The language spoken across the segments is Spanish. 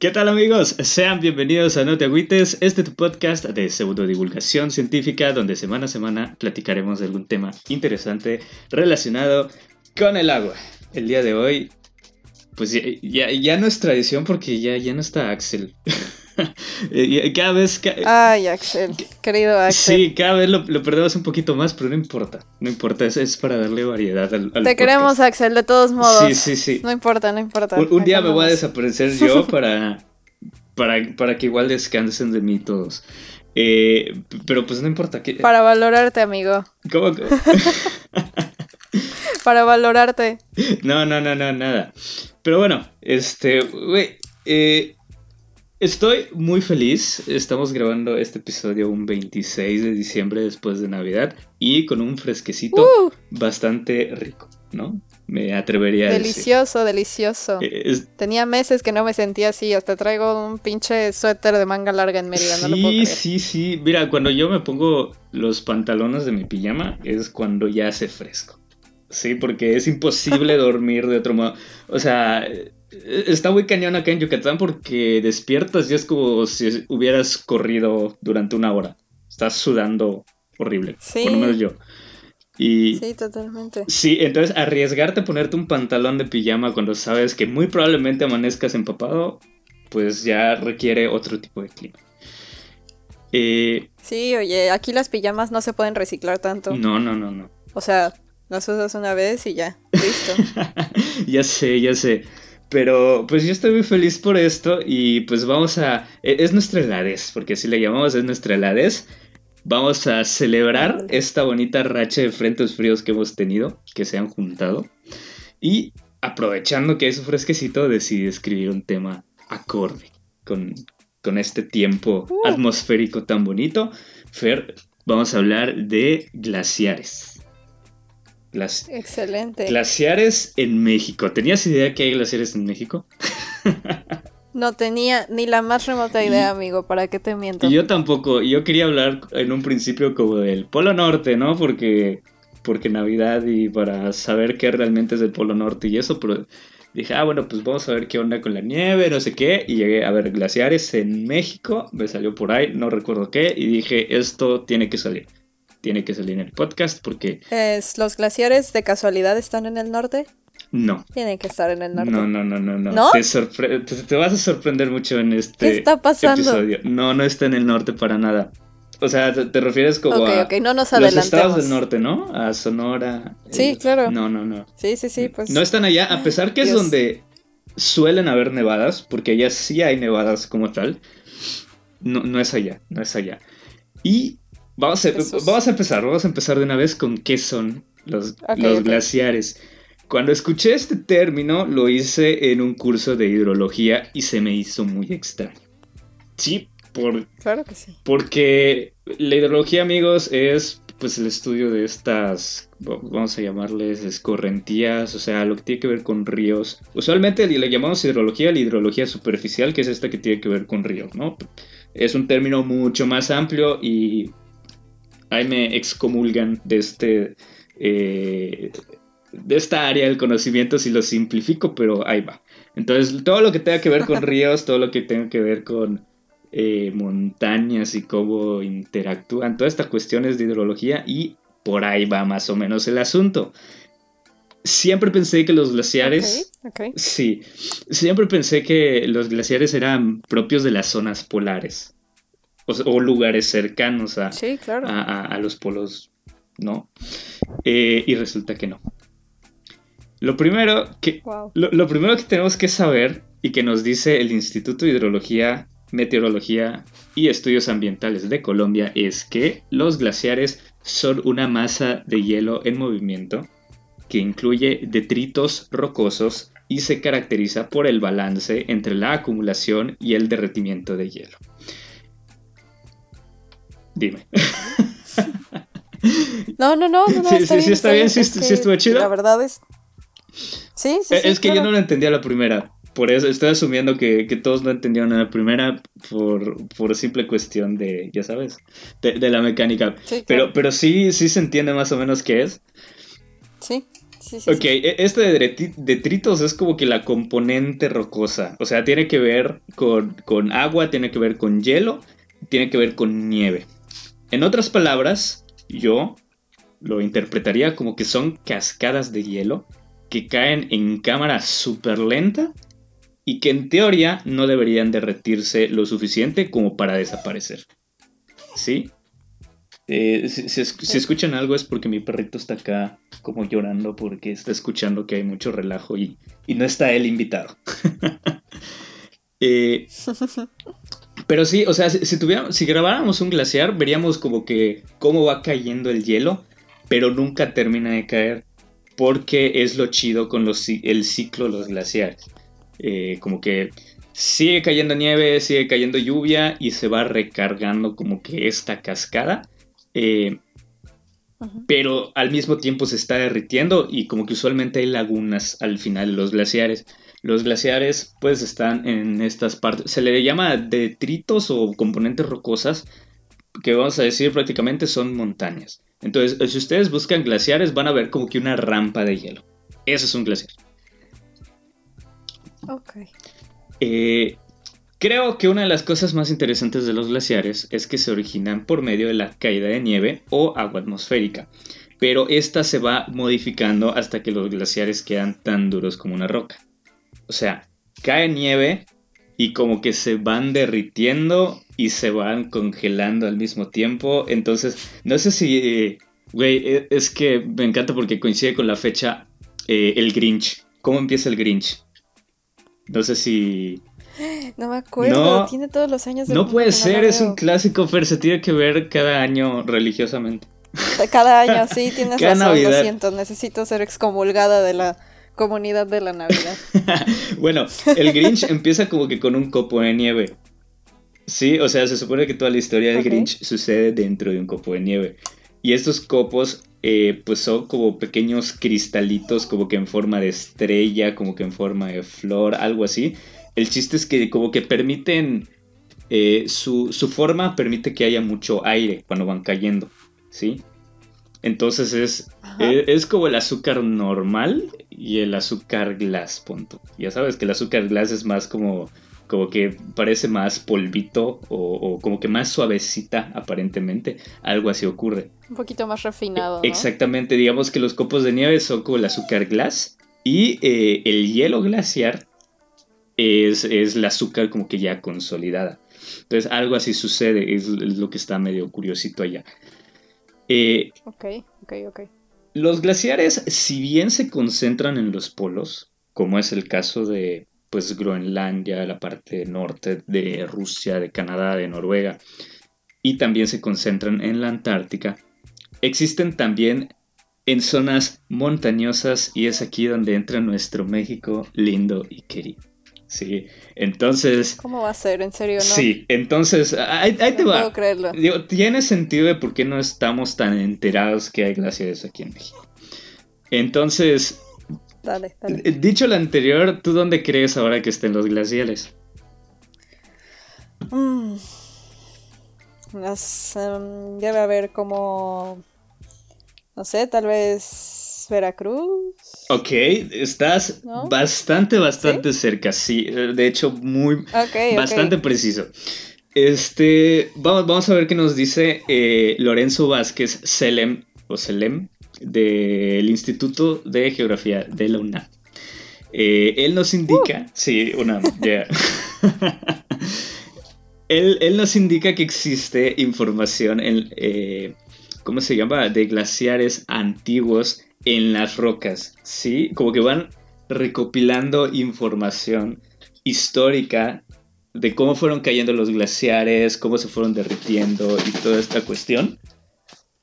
¿Qué tal amigos? Sean bienvenidos a No Te Agüites, este es tu podcast de pseudodivulgación científica donde semana a semana platicaremos de algún tema interesante relacionado con el agua. El día de hoy, pues ya, ya, no es tradición porque ya, ya no está Axel. cada vez... Ay, Axel, querido Axel. Sí, cada vez lo, perdemos un poquito más, pero no importa. No importa, es, para darle variedad al, Te queremos, Axel, de todos modos. Sí, sí, sí. No importa, no importa. Un, día me voy a desaparecer yo para, para, para que igual descansen de mí todos. Eh, pero pues no importa. Que... Para valorarte, amigo. ¿Cómo? para valorarte. No, no, no, no, nada. Pero bueno, este, güey, eh, Estoy muy feliz. Estamos grabando este episodio un 26 de diciembre después de Navidad y con un fresquecito uh. bastante rico, ¿no? Me atrevería a delicioso, Delicioso, delicioso. Eh, Tenía meses que no me sentía así. Hasta traigo un pinche suéter de manga larga en medio. Sí, no lo puedo sí, sí. Mira, cuando yo me pongo los pantalones de mi pijama es cuando ya hace fresco. Sí, porque es imposible dormir de otro modo. O sea, Está muy cañón acá en Yucatán porque despiertas y es como si hubieras corrido durante una hora. Estás sudando horrible. Sí. Por lo menos yo. Y, sí, totalmente. Sí, entonces arriesgarte a ponerte un pantalón de pijama cuando sabes que muy probablemente amanezcas empapado, pues ya requiere otro tipo de clima. Eh, sí, oye, aquí las pijamas no se pueden reciclar tanto. No, no, no, no. O sea, las usas una vez y ya, listo. ya sé, ya sé. Pero pues yo estoy muy feliz por esto y pues vamos a... E, es nuestra heladez, porque si le llamamos es nuestra heladez. Vamos a celebrar esta bonita racha de frentes fríos que hemos tenido, que se han juntado. Y aprovechando que es fresquecito, decidí escribir un tema acorde con, con este tiempo uh. atmosférico tan bonito. Fer, vamos a hablar de glaciares. Excelente. Glaciares en México. ¿Tenías idea que hay glaciares en México? no tenía ni la más remota idea, amigo, ¿para qué te miento? Y yo tampoco. Yo quería hablar en un principio como del Polo Norte, ¿no? Porque, porque Navidad y para saber qué realmente es el Polo Norte y eso, pero dije, ah, bueno, pues vamos a ver qué onda con la nieve, no sé qué. Y llegué a ver glaciares en México, me salió por ahí, no recuerdo qué, y dije, esto tiene que salir tiene que salir en el podcast porque... ¿Es, ¿Los glaciares de casualidad están en el norte? No. Tienen que estar en el norte. No, no, no, no. ¿No? Te, vas a sorprender mucho en este ¿Qué está pasando? episodio. No, no está en el norte para nada. O sea, te, refieres como a ok, no nos los estados del norte, ¿no? A Sonora. Sí, claro. No, no, no. Sí, sí, sí, pues. No están allá, a pesar que es donde suelen haber nevadas, porque allá sí hay nevadas como tal. No, no es allá, no es allá. Y Vamos a, vamos a empezar, vamos a empezar de una vez con qué son los, los glaciares. Cuando escuché este término lo hice en un curso de hidrología y se me hizo muy extraño. Sí, por, claro que sí. Porque la hidrología, amigos, es pues el estudio de estas, vamos a llamarles escorrentías, o sea, lo que tiene que ver con ríos. Usualmente le llamamos hidrología la hidrología superficial, que es esta que tiene que ver con ríos, ¿no? Es un término mucho más amplio y ahí me excomulgan de este... Eh, de esta área del conocimiento si lo simplifico, pero ahí va. Entonces, todo lo que tenga que ver con ríos, todo lo que tenga que ver con eh, montañas y cómo interactúan, todas estas cuestiones de hidrología y por ahí va más o menos el asunto. Siempre pensé que los glaciares... Sí, siempre pensé que los glaciares eran propios de las zonas polares o, lugares cercanos a, a, los polos, ¿no? Eh, y resulta que no. Lo primero que, lo, primero que tenemos que saber y que nos dice el Instituto de Hidrología, Meteorología y Estudios Ambientales de Colombia es que los glaciares son una masa de hielo en movimiento que incluye detritos rocosos y se caracteriza por el balance entre la acumulación y el derretimiento de hielo. Dime. No, no, no, no, sí, está, sí, bien, está bien, sí, estuvo chido. La verdad es. Sí, sí, Es que yo no lo entendía la primera. Por eso estoy asumiendo que, todos no entendieron la primera por, por simple cuestión de, ya sabes, de, la mecánica. pero, pero sí, sí se entiende más o menos qué es. Sí, sí, sí. Ok, e, este de detritos es como que la componente rocosa. O sea, tiene que ver con, con agua, tiene que ver con hielo, tiene que ver con nieve. En otras palabras, yo lo interpretaría como que son cascadas de hielo que caen en cámara súper lenta y que en teoría no deberían derretirse lo suficiente como para desaparecer. ¿Sí? Eh, si, escuchan algo es porque mi perrito está acá como llorando porque está escuchando que hay mucho relajo y, no está él invitado. Eh, pero sí, o sea, si, si grabáramos un glaciar, veríamos como que cómo va cayendo el hielo, pero nunca termina de caer porque es lo chido con los, el ciclo de los glaciares. Eh, como que sigue cayendo nieve, sigue cayendo lluvia y se va recargando como que esta cascada eh, pero al mismo tiempo se está derritiendo y como que usualmente hay lagunas al final de los glaciares. Los glaciares pues están en estas partes, se le llama detritos o componentes rocosas, que vamos a decir prácticamente son montañas. Entonces, si ustedes buscan glaciares van a ver como que una rampa de hielo. Eso es un glaciar. Ok. Eh, Creo que una de las cosas más interesantes de los glaciares es que se originan por medio de la caída de nieve o agua atmosférica, pero esta se va modificando hasta que los glaciares quedan tan duros como una roca. O sea, cae nieve y como que se van derritiendo y se van congelando al mismo tiempo. Entonces, no sé si, güey, e, es que me encanta porque coincide con la fecha eh, el Grinch. ¿Cómo empieza el Grinch? No sé si no me acuerdo, tiene todos los años. no puede ser, es un clásico, Fer, se tiene que ver cada año religiosamente. Cada año, sí, tienes razón, lo siento, necesito ser excomulgada de la comunidad de la Navidad. bueno, el Grinch empieza como que con un copo de nieve. Sí, o sea, se supone que toda la historia del Grinch sucede dentro de un copo de nieve. Y estos copos, eh, pues son como pequeños cristalitos, como que en forma de estrella, como que en forma de flor, algo así. El chiste es que como que permiten, eh, su, forma permite que haya mucho aire cuando van cayendo, ¿sí? Entonces es, e, es, como el azúcar normal y el azúcar glass, punto. Ya sabes que el azúcar glass es más como, como que parece más polvito o, como que más suavecita aparentemente. Algo así ocurre. Un poquito más refinado. Exactamente, digamos que los copos de nieve son como el azúcar glass y eh, el hielo glaciar es, es el azúcar como que ya consolidada. Entonces algo así sucede, es, lo que está medio curiosito allá. Eh, ok, ok, ok. Los glaciares, si bien se concentran en los polos, como es el caso de pues Groenlandia, la parte norte de Rusia, de Canadá, de Noruega, y también se concentran en la Antártica, existen también en zonas montañosas y es aquí donde entra nuestro México lindo y querido. Sí, entonces... ¿Cómo va a ser? ¿En serio no? Sí, entonces, ahí, te no va. Puedo creerlo. Digo, tiene sentido de por qué no estamos tan enterados que hay glaciares aquí en México. Entonces... Dale, dale. Dicho lo anterior, ¿tú dónde crees ahora que estén los glaciares? Mm. Um, debe haber como... No sé, tal vez Veracruz. Ok, estás bastante, bastante cerca, sí. De hecho, muy, bastante preciso. Este, vamos, vamos a ver qué nos dice eh, Lorenzo Vázquez Selem, o Selem, del Instituto de Geografía de la UNAM. Eh, él nos indica, uh. sí, UNAM, ya. él, nos indica que existe información en, eh, ¿cómo se llama? De glaciares antiguos en las rocas, ¿sí? Como que van recopilando información histórica de cómo fueron cayendo los glaciares, cómo se fueron derritiendo y toda esta cuestión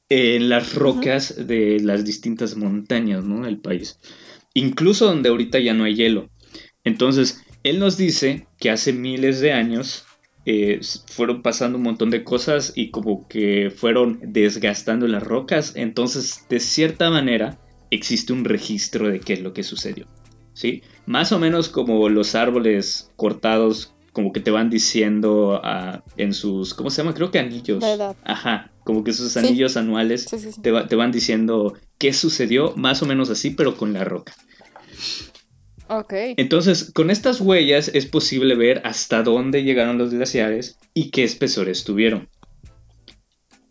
en las rocas de las distintas montañas, ¿no? Del país. Incluso donde ahorita ya no hay hielo. Entonces, él nos dice que hace miles de años eh, fueron pasando un montón de cosas y como que fueron desgastando las rocas. Entonces, de cierta manera, existe un registro de qué es lo que sucedió. ¿Sí? Más o menos como los árboles cortados, como que te van diciendo ah, en sus, ¿cómo se llama? Creo que anillos. Ajá, como que sus anillos anuales Te, van diciendo qué sucedió más o menos así, pero con la roca. Ok. Entonces, con estas huellas es posible ver hasta dónde llegaron los glaciares y qué espesores tuvieron.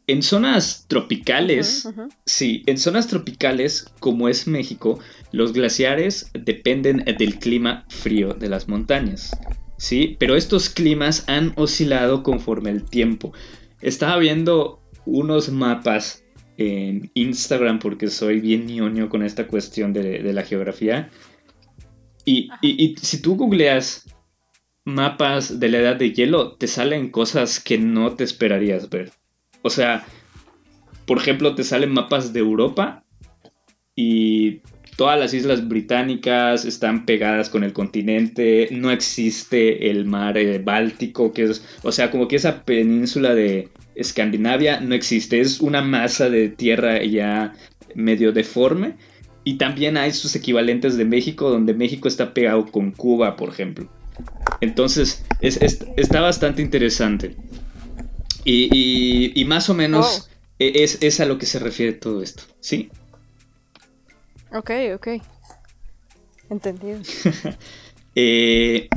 En zonas tropicales, sí, en zonas tropicales como es México, los glaciares dependen del clima frío de las montañas, sí, pero estos climas han oscilado conforme el tiempo. Estaba viendo unos mapas en Instagram porque soy bien ñoño con esta cuestión de, la geografía. Y, y, si tú googleas mapas de la edad de hielo, te salen cosas que no te esperarías ver. O sea, por ejemplo, te salen mapas de Europa y todas las islas británicas están pegadas con el continente, no existe el mar eh, Báltico, que es, o sea, como que esa península de Escandinavia no existe, es una masa de tierra ya medio deforme. Y también hay sus equivalentes de México, donde México está pegado con Cuba, por ejemplo. Entonces, está bastante interesante. Y, más o menos oh. e, es, a lo que se refiere todo esto, ¿sí? Ok, ok. Entendido. Eh,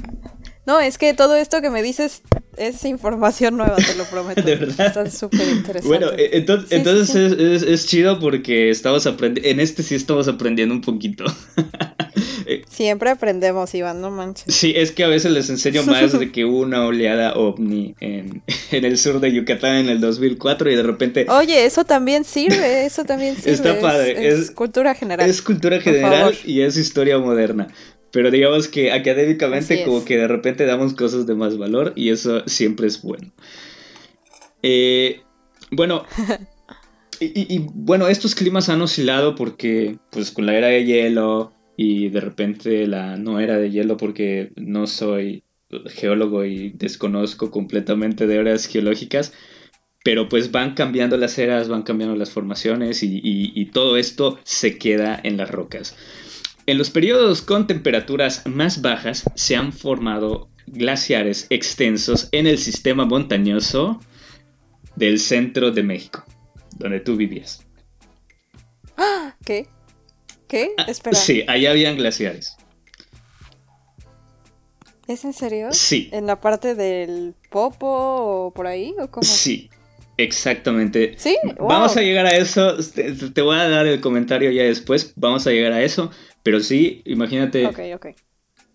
no, es que todo esto que me dices es información nueva, te lo prometo. De verdad. Está súper interesante. Bueno, e, entonces, Es, es, chido porque estamos aprendiendo. En este sí estamos aprendiendo un poquito. Siempre aprendemos, Iván, no manches. Sí, es que a veces les enseño más de que una oleada ovni en, el sur de Yucatán en el 2004 y de repente... Oye, eso también sirve, eso también sirve. Está padre. Es, cultura general. Es cultura general y es historia moderna. Pero digamos que académicamente como que de repente damos cosas de más valor y eso siempre es bueno. Eh, bueno, y, y, bueno, estos climas han oscilado porque pues con la era de hielo, y de repente la no era de hielo porque no soy geólogo y desconozco completamente de eras geológicas, pero pues van cambiando las eras, van cambiando las formaciones y, todo esto se queda en las rocas. En los periodos con temperaturas más bajas se han formado glaciares extensos en el sistema montañoso del centro de México, donde tú vivías. ¿Qué? ¿Qué? Ah, Espera. Sí, allá habían glaciares. ¿Es en serio? Sí. ¿En la parte del Popo o por ahí? ¿O cómo? Sí, exactamente. Sí. Vamos a llegar a eso. Te, voy a dar el comentario ya después. Vamos a llegar a eso. Pero sí, imagínate. Ok, ok.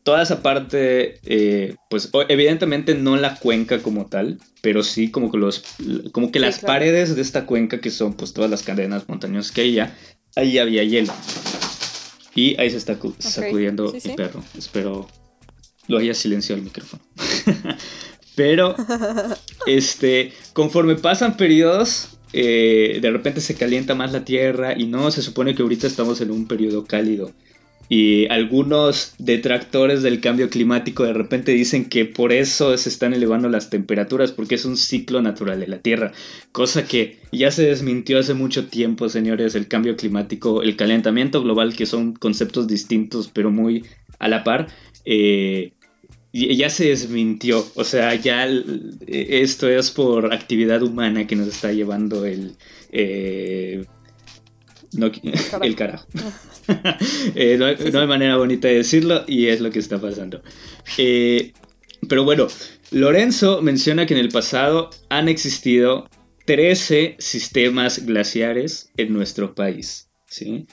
Toda esa parte, eh, pues evidentemente no la cuenca como tal, pero sí como que los, como que las paredes de esta cuenca que son pues todas las cadenas montañosas que hay ya, ahí había hielo. Y ahí se está sacudiendo el perro. Espero lo haya silenciado el micrófono. Pero, este, conforme pasan periodos, eh, de repente se calienta más la tierra y no, se supone que ahorita estamos en un periodo cálido. Y algunos detractores del cambio climático de repente dicen que por eso se están elevando las temperaturas, porque es un ciclo natural de la Tierra. Cosa que ya se desmintió hace mucho tiempo, señores, el cambio climático, el calentamiento global, que son conceptos distintos pero muy a la par. Eh, ya se desmintió, o sea, ya esto es por actividad humana que nos está llevando el... Eh, el carajo. Eh, no, hay, manera bonita de decirlo y es lo que está pasando. Eh, pero bueno, Lorenzo menciona que en el pasado han existido 13 sistemas glaciares en nuestro país. ¿sí?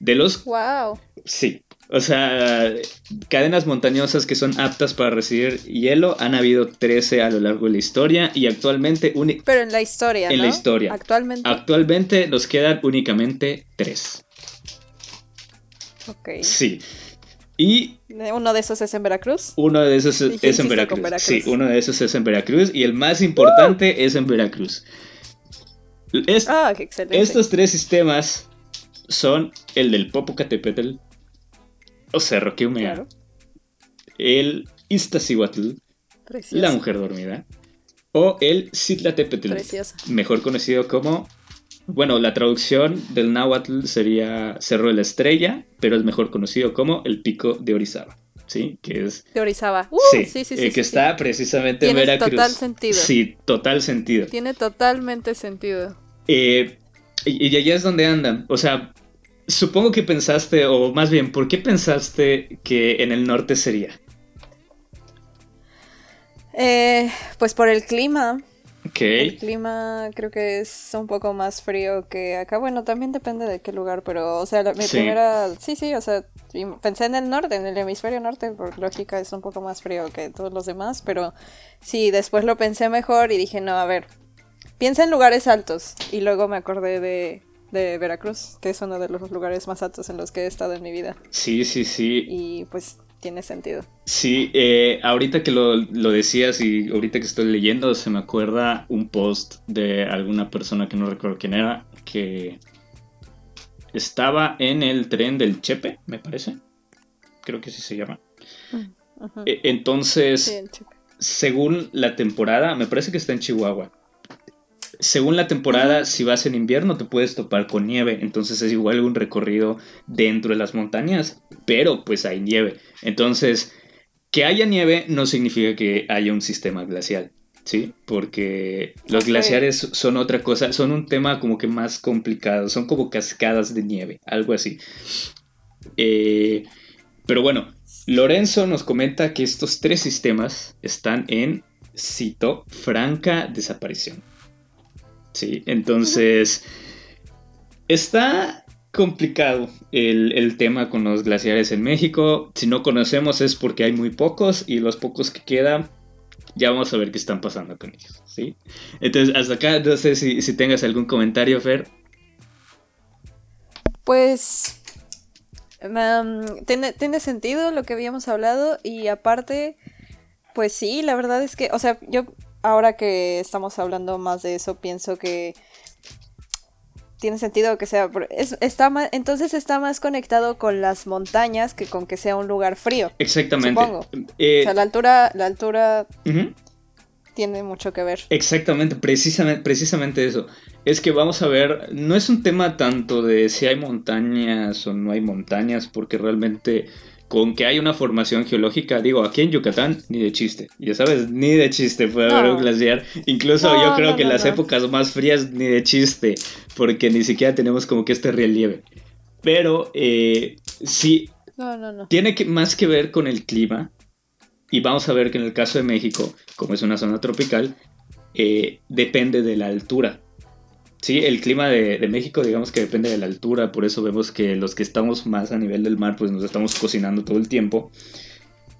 De los... ¡Wow! Sí. O sea, cadenas montañosas que son aptas para recibir hielo, han habido 13 a lo largo de la historia y actualmente... Pero en la historia. En la historia. Actualmente. Actualmente nos quedan únicamente 3. Ok. Sí. Y... ¿Uno de esos es en Veracruz? Uno de esos es, en Veracruz. Sí, uno de esos es en Veracruz y el más importante es en Veracruz. ah, qué excelente. Estos tres sistemas son el del Popocatépetl, o Cerro que humea, el Iztaccíhuatl, la mujer dormida, o el Citlatepetl, mejor conocido como, bueno, la traducción del náhuatl sería Cerro de la Estrella, pero es mejor conocido como el Pico de Orizaba. ¿sí? Que es... De Orizaba. Uh, sí, sí, sí, eh, que está precisamente en Veracruz. Tiene total sentido. Sí, total sentido. Tiene totalmente sentido. Eh, y, y allá es donde andan. O sea, supongo que pensaste, o más bien, ¿por qué pensaste que en el norte sería? Eh, pues por el clima. El clima creo que es un poco más frío que acá. Bueno, también depende de qué lugar, pero, o sea, mi primera. Sí, sí, o sea, pensé en el norte, en el hemisferio norte, por lógica es un poco más frío que todos los demás, pero sí, después lo pensé mejor y dije, no, a ver, piensa en lugares altos. Y luego me acordé de, de Veracruz, que es uno de los lugares más altos en los que he estado en mi vida. Sí, sí, sí. Y pues tiene sentido. Sí, eh, ahorita que lo, decías y ahorita que estoy leyendo, se me acuerda un post de alguna persona que no recuerdo quién era, que estaba en el tren del Chepe, me parece. Creo que sí se llama. Mm, e, entonces, según la temporada, me parece que está en Chihuahua según la temporada, si vas en invierno te puedes topar con nieve, entonces es igual un recorrido dentro de las montañas, pero pues hay nieve. Entonces, que haya nieve no significa que haya un sistema glacial, ¿sí? Porque los glaciares son otra cosa, son un tema como que más complicado, son como cascadas de nieve, algo así. Eh, pero bueno, Lorenzo nos comenta que estos tres sistemas están en, cito, franca desaparición. Sí, entonces está complicado el, tema con los glaciares en México. Si no conocemos es porque hay muy pocos y los pocos que quedan, ya vamos a ver qué están pasando con ellos, ¿sí? Entonces, hasta acá, no sé si, tengas algún comentario, Fer. Pues... tiene, tiene sentido lo que habíamos hablado y aparte, pues sí, la verdad es que, o sea, yo ahora que estamos hablando más de eso, pienso que tiene sentido que sea. está entonces está más conectado con las montañas que con que sea un lugar frío. Exactamente. Supongo. Eh, o sea, la altura, la altura tiene mucho que ver. Exactamente, precisamente, precisamente eso. Es que vamos a ver, no es un tema tanto de si hay montañas o no hay montañas, porque realmente con que hay una formación geológica, digo, aquí en Yucatán, ni de chiste. Ya sabes, ni de chiste puede haber un glaciar. Incluso yo creo que en las épocas más frías, ni de chiste, porque ni siquiera tenemos como que este relieve. Pero eh, sí, tiene que, más que ver con el clima. Y vamos a ver que en el caso de México, como es una zona tropical, eh, depende de la altura. Sí, el clima de, México digamos que depende de la altura, por eso vemos que los que estamos más a nivel del mar pues nos estamos cocinando todo el tiempo.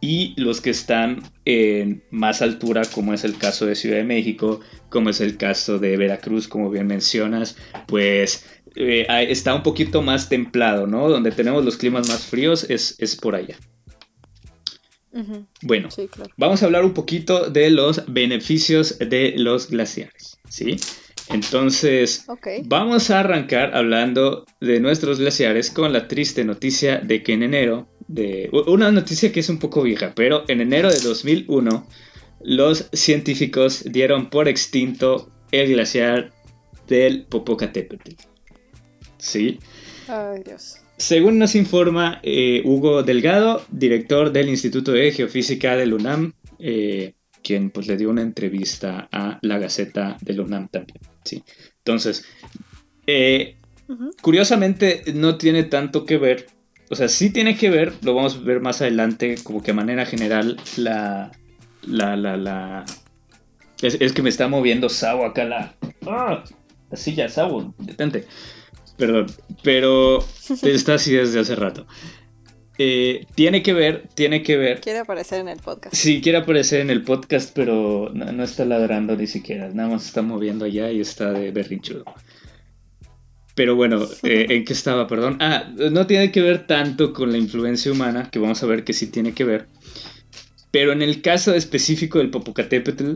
Y los que están en más altura, como es el caso de Ciudad de México, como es el caso de Veracruz, como bien mencionas, pues eh, está un poquito más templado, ¿no? Donde tenemos los climas más fríos es, es por allá. Bueno, vamos a hablar un poquito de los beneficios de los glaciares, ¿sí? Entonces, vamos a arrancar hablando de nuestros glaciares con la triste noticia de que en enero, de una noticia que es un poco vieja, pero en enero de 2001, los científicos dieron por extinto el glaciar del Popocatépetl. ¿Sí? Ay, Dios. Según nos informa eh, Hugo Delgado, director del Instituto de Geofísica del UNAM, eh, quien pues le dio una entrevista a la Gaceta del UNAM también. ¿sí? Entonces, eh, curiosamente no tiene tanto que ver, o sea, sí tiene que ver, lo vamos a ver más adelante, como que a manera general, la... La, la, la... Es, que me está moviendo Sao acá la... ¡Ah! La silla, Sao, detente. Perdón, pero está así desde hace rato. Eh, tiene que ver, tiene que ver. Quiere aparecer en el podcast. Sí, quiere aparecer en el podcast, pero no, está ladrando ni siquiera. Nada más está moviendo allá y está de berrinchudo. Pero bueno, eh, ¿en qué estaba? Perdón. Ah, no tiene que ver tanto con la influencia humana, que vamos a ver que sí tiene que ver. Pero en el caso específico del Popocatépetl,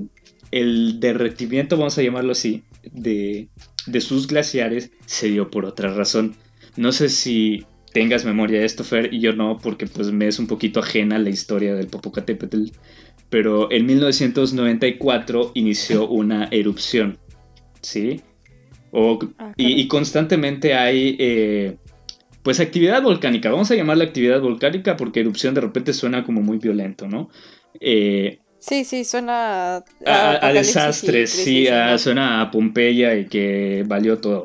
el derretimiento, vamos a llamarlo así, de, de sus glaciares se dio por otra razón. No sé si tengas memoria de esto, Fer, y yo no, porque pues me es un poquito ajena la historia del Popocatépetl. Pero en 1994 inició una erupción, ¿sí? Ah, y, constantemente hay, eh, pues, actividad volcánica. Vamos a llamarla actividad volcánica porque erupción de repente suena como muy violento, ¿no? Eh, sí, sí, suena a, desastres, sí, suena a Pompeya y que valió todo.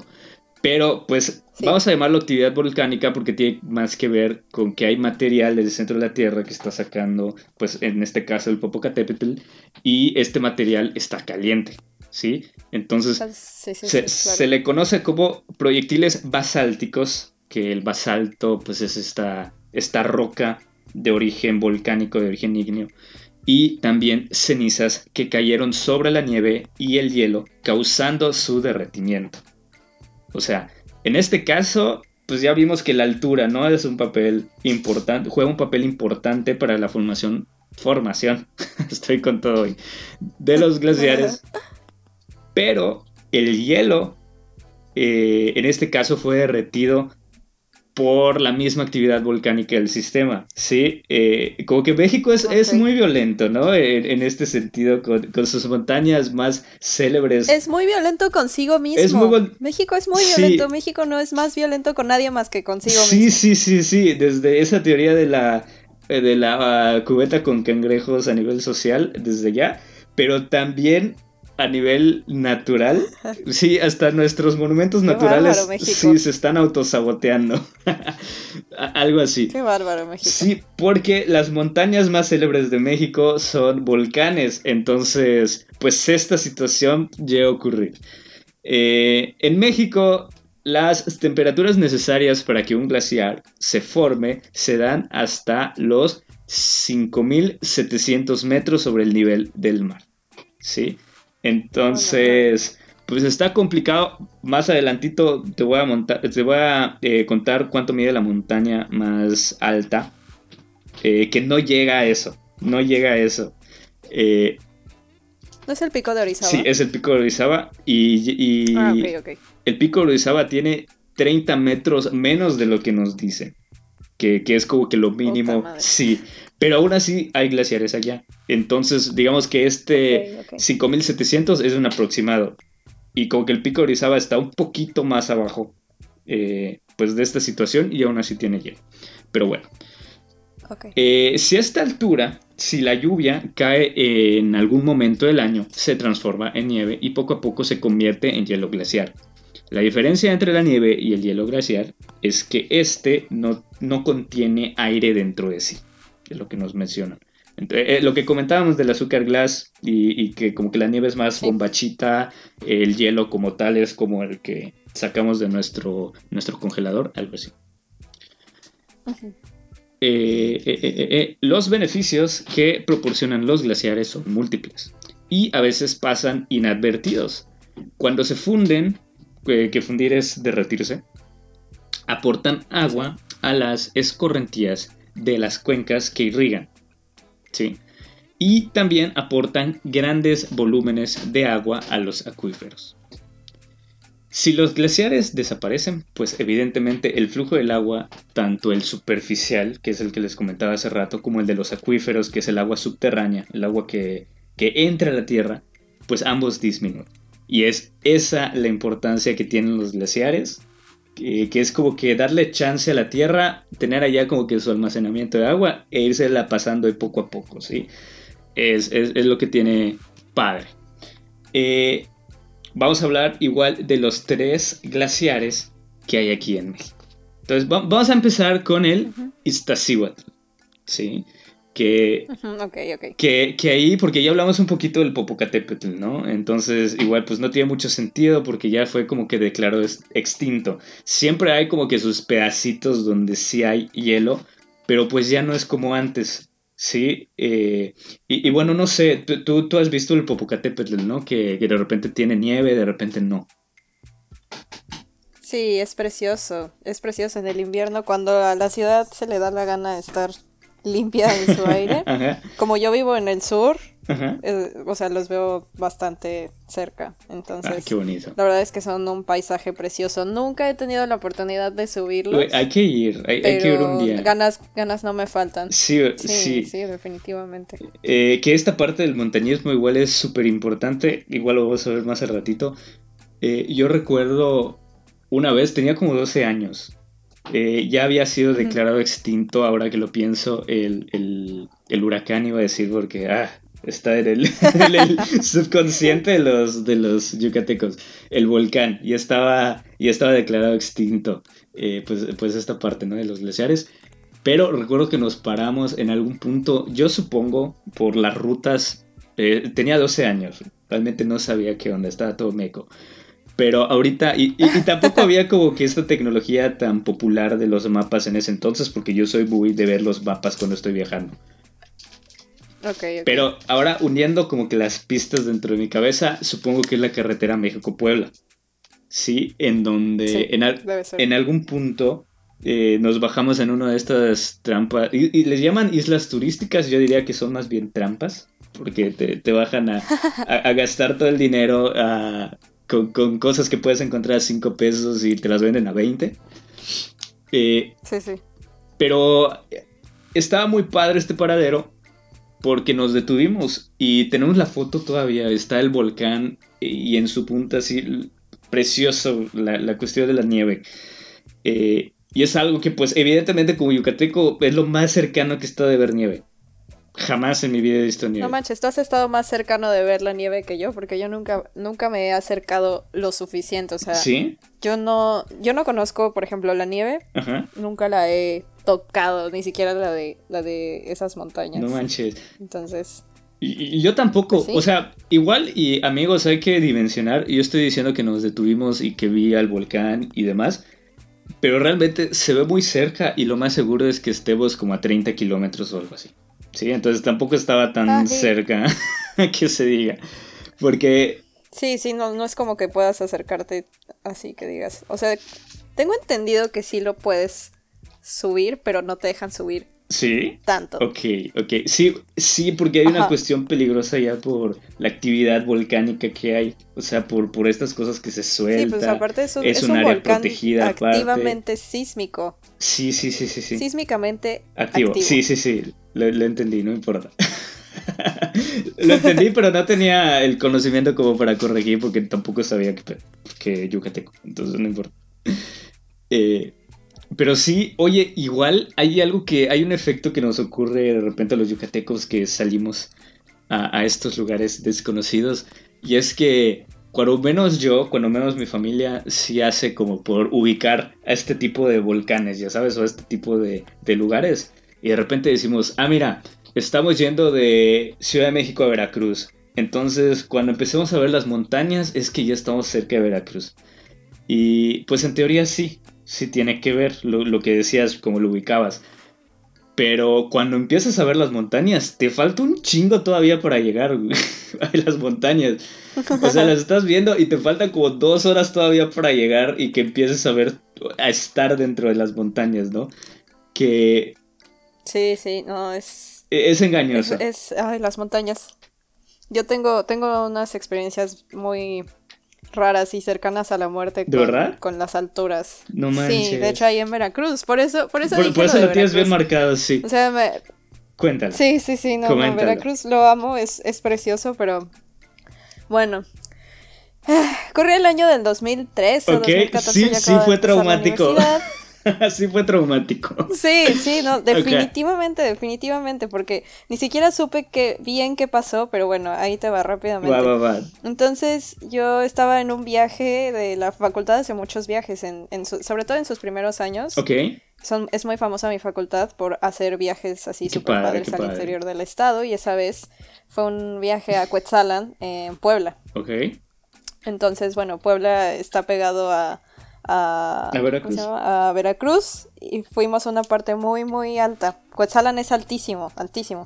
Pero pues vamos a llamarlo actividad volcánica porque tiene más que ver con que hay material del centro de la Tierra que está sacando, pues en este caso el Popocatépetl, y este material está caliente, ¿sí? Entonces se, se, le conoce como proyectiles basálticos, que el basalto pues es esta, esta roca de origen volcánico, de origen ígneo, y también cenizas que cayeron sobre la nieve y el hielo, causando su derretimiento. O sea, en este caso, pues ya vimos que la altura no es un papel importante, juega un papel importante para la formación, formación, estoy con todo hoy, de los glaciares. Pero el hielo, eh, en este caso, fue derretido por la misma actividad volcánica del sistema, ¿sí? Eh, como que México es, es muy violento, ¿no? En, este sentido, con, sus montañas más célebres. Es muy violento consigo mismo. México es muy violento, México no es más violento con nadie más que consigo mismo. Sí, sí, sí, sí, desde esa teoría de la, eh, de la cubeta con cangrejos a nivel social, desde ya, pero también a nivel natural, sí, hasta nuestros monumentos naturales sí se están autosaboteando. Algo así. Qué bárbaro, México. Sí, porque las montañas más célebres de México son volcanes. Entonces, pues esta situación llega a ocurrir. Eh, en México, las temperaturas necesarias para que un glaciar se forme se dan hasta los 5700 metros sobre el nivel del mar. ¿Sí? Entonces, pues está complicado. Más adelantito te voy a montar, te voy a eh, contar cuánto mide la montaña más alta. Eh, que no llega a eso. No llega a eso. Eh, ¿No es el pico de Orizaba? Sí, es el pico de Orizaba. Y, ah, el pico de Orizaba tiene 30 metros menos de lo que nos dice. Que, es como que lo mínimo. Sí. Pero aún así hay glaciares allá. Entonces, digamos que este 5700 es un aproximado. Y como que el pico de Orizaba está un poquito más abajo eh, pues de esta situación y aún así tiene hielo. Pero bueno. Eh, si a esta altura, si la lluvia cae en algún momento del año, se transforma en nieve y poco a poco se convierte en hielo glaciar. La diferencia entre la nieve y el hielo glaciar es que este no, no contiene aire dentro de sí es lo que nos mencionan. Eh, lo que comentábamos del azúcar glass y, que como que la nieve es más bombachita, el hielo como tal es como el que sacamos de nuestro, nuestro congelador, algo así. Eh, eh, los beneficios que proporcionan los glaciares son múltiples y a veces pasan inadvertidos. Cuando se funden, que fundir es derretirse, aportan agua a las escorrentías de las cuencas que irrigan. ¿sí? Y también aportan grandes volúmenes de agua a los acuíferos. Si los glaciares desaparecen, pues evidentemente el flujo del agua, tanto el superficial, que es el que les comentaba hace rato, como el de los acuíferos, que es el agua subterránea, el agua que, que entra a la tierra, pues ambos disminuyen. Y es esa la importancia que tienen los glaciares que, es como que darle chance a la tierra, tener allá como que su almacenamiento de agua e irse la pasando de poco a poco, ¿sí? Es, lo que tiene padre. Eh, vamos a hablar igual de los tres glaciares que hay aquí en México. Entonces vamos a empezar con el Iztaccíhuatl, ¿sí? Que, que, que, ahí, porque ya hablamos un poquito del Popocatépetl, ¿no? Entonces, igual, pues no tiene mucho sentido porque ya fue como que declaró extinto. Siempre hay como que sus pedacitos donde sí hay hielo, pero pues ya no es como antes, ¿sí? Eh, y, bueno, no sé, tú, tú has visto el Popocatépetl, ¿no? Que, que de repente tiene nieve, de repente no. Sí, es precioso, es precioso en el invierno cuando a la ciudad se le da la gana de estar limpia en su aire. Como yo vivo en el sur, eh, o sea, los veo bastante cerca. Entonces, ah, qué bonito. La verdad es que son un paisaje precioso. Nunca he tenido la oportunidad de subirlos. hay que ir, hay, que ir un día. Ganas, ganas no me faltan. Sí, sí. Sí, definitivamente. Eh, que esta parte del montañismo igual es súper importante. Igual lo vamos a ver más al ratito. Eh, yo recuerdo una vez, tenía como 12 años. Eh, ya había sido declarado extinto, ahora que lo pienso, el, huracán iba a decir, porque, ah, está en el, subconsciente de los, de los yucatecos, el volcán, y estaba, y estaba declarado extinto, eh, pues, pues esta parte, ¿no? De los glaciares. Pero recuerdo que nos paramos en algún punto, yo supongo, por las rutas, eh, tenía 12 años, realmente no sabía qué onda, estaba todo meco. Pero ahorita, y, tampoco había como que esta tecnología tan popular de los mapas en ese entonces, porque yo soy muy de ver los mapas cuando estoy viajando. Pero ahora uniendo como que las pistas dentro de mi cabeza, supongo que es la carretera México-Puebla. Sí, en donde en, algún punto eh, nos bajamos en una de estas trampas, y, les llaman islas turísticas, yo diría que son más bien trampas, porque te, bajan a, a, gastar todo el dinero con, cosas que puedes encontrar a 5 pesos y te las venden a 20. Eh, sí, sí. Pero estaba muy padre este paradero porque nos detuvimos y tenemos la foto todavía, está el volcán y en su punta así, precioso la, cuestión de la nieve. Eh, y es algo que pues evidentemente como yucateco es lo más cercano que está de ver nieve. Jamás en mi vida he visto nieve. No manches, tú has estado más cercano de ver la nieve que yo, porque yo nunca, nunca me he acercado lo suficiente. O sea, ¿Sí? yo no, yo no conozco, por ejemplo, la nieve. Nunca la he tocado, ni siquiera la de, la de esas montañas. No manches. Entonces... Y, yo tampoco, o sea, igual y amigos hay que dimensionar, yo estoy diciendo que nos detuvimos y que vi al volcán y demás, pero realmente se ve muy cerca y lo más seguro es que estemos como a 30 kilómetros o algo así. Sí, entonces tampoco estaba tan ah, cerca que se diga, porque... Sí, sí, no, no es como que puedas acercarte así que digas, o sea, tengo entendido que sí lo puedes subir, pero no te dejan subir. ¿Sí? Tanto. Ok, ok. Sí, sí, porque hay una cuestión peligrosa ya por la actividad volcánica que hay. O sea, por, por estas cosas que se sueltan. Sí, pues aparte es un, es un, área protegida. Activamente sísmico. Sí, sí, sí, sí, sí. Sísmicamente activo. Sí, sí, sí. Lo, entendí, no importa. lo entendí, pero no tenía el conocimiento como para corregir porque tampoco sabía que, que yucateco. Entonces no importa. Eh, pero sí, oye, igual hay algo que, hay un efecto que nos ocurre de repente a los yucatecos que salimos a, estos lugares desconocidos. Y es que cuando menos yo, cuando menos mi familia, sí hace como por ubicar a este tipo de volcanes, ya sabes, o a este tipo de, de lugares. Y de repente decimos, ah, mira, estamos yendo de Ciudad de México a Veracruz. Entonces, cuando empecemos a ver las montañas, es que ya estamos cerca de Veracruz. Y pues en teoría sí, sí tiene que ver lo, que decías, como lo ubicabas. Pero cuando empiezas a ver las montañas, te falta un chingo todavía para llegar a las montañas. O sea, las estás viendo y te faltan como dos horas todavía para llegar y que empieces a ver, a estar dentro de las montañas, ¿no? Que... Sí, sí, no, es... E, es engañoso. Es, es ay, las montañas. Yo tengo, tengo unas experiencias muy raras y cercanas a la muerte con, las alturas. No manches. Sí, de hecho ahí en Veracruz. Por eso, por eso, por, eso lo, tienes bien marcado, sí. O sea, me... Cuéntalo. Sí, sí, sí, no, Veracruz lo amo, es, es precioso, pero bueno. Corría el año del 2003 o 2014. Sí, sí, fue traumático. Así fue traumático. Sí, sí, no, definitivamente, definitivamente, porque ni siquiera supe que bien qué pasó, pero bueno, ahí te va rápidamente. Va, va, va. Entonces, yo estaba en un viaje de la facultad, hace muchos viajes, en, en sobre todo en sus primeros años. Ok. Son, es muy famosa mi facultad por hacer viajes así súper padres al interior del estado, y esa vez fue un viaje a Cuetzalan, en Puebla. Ok. Entonces, bueno, Puebla está pegado a a, Veracruz. y fuimos a una parte muy, muy alta. Cuetzalan es altísimo, altísimo.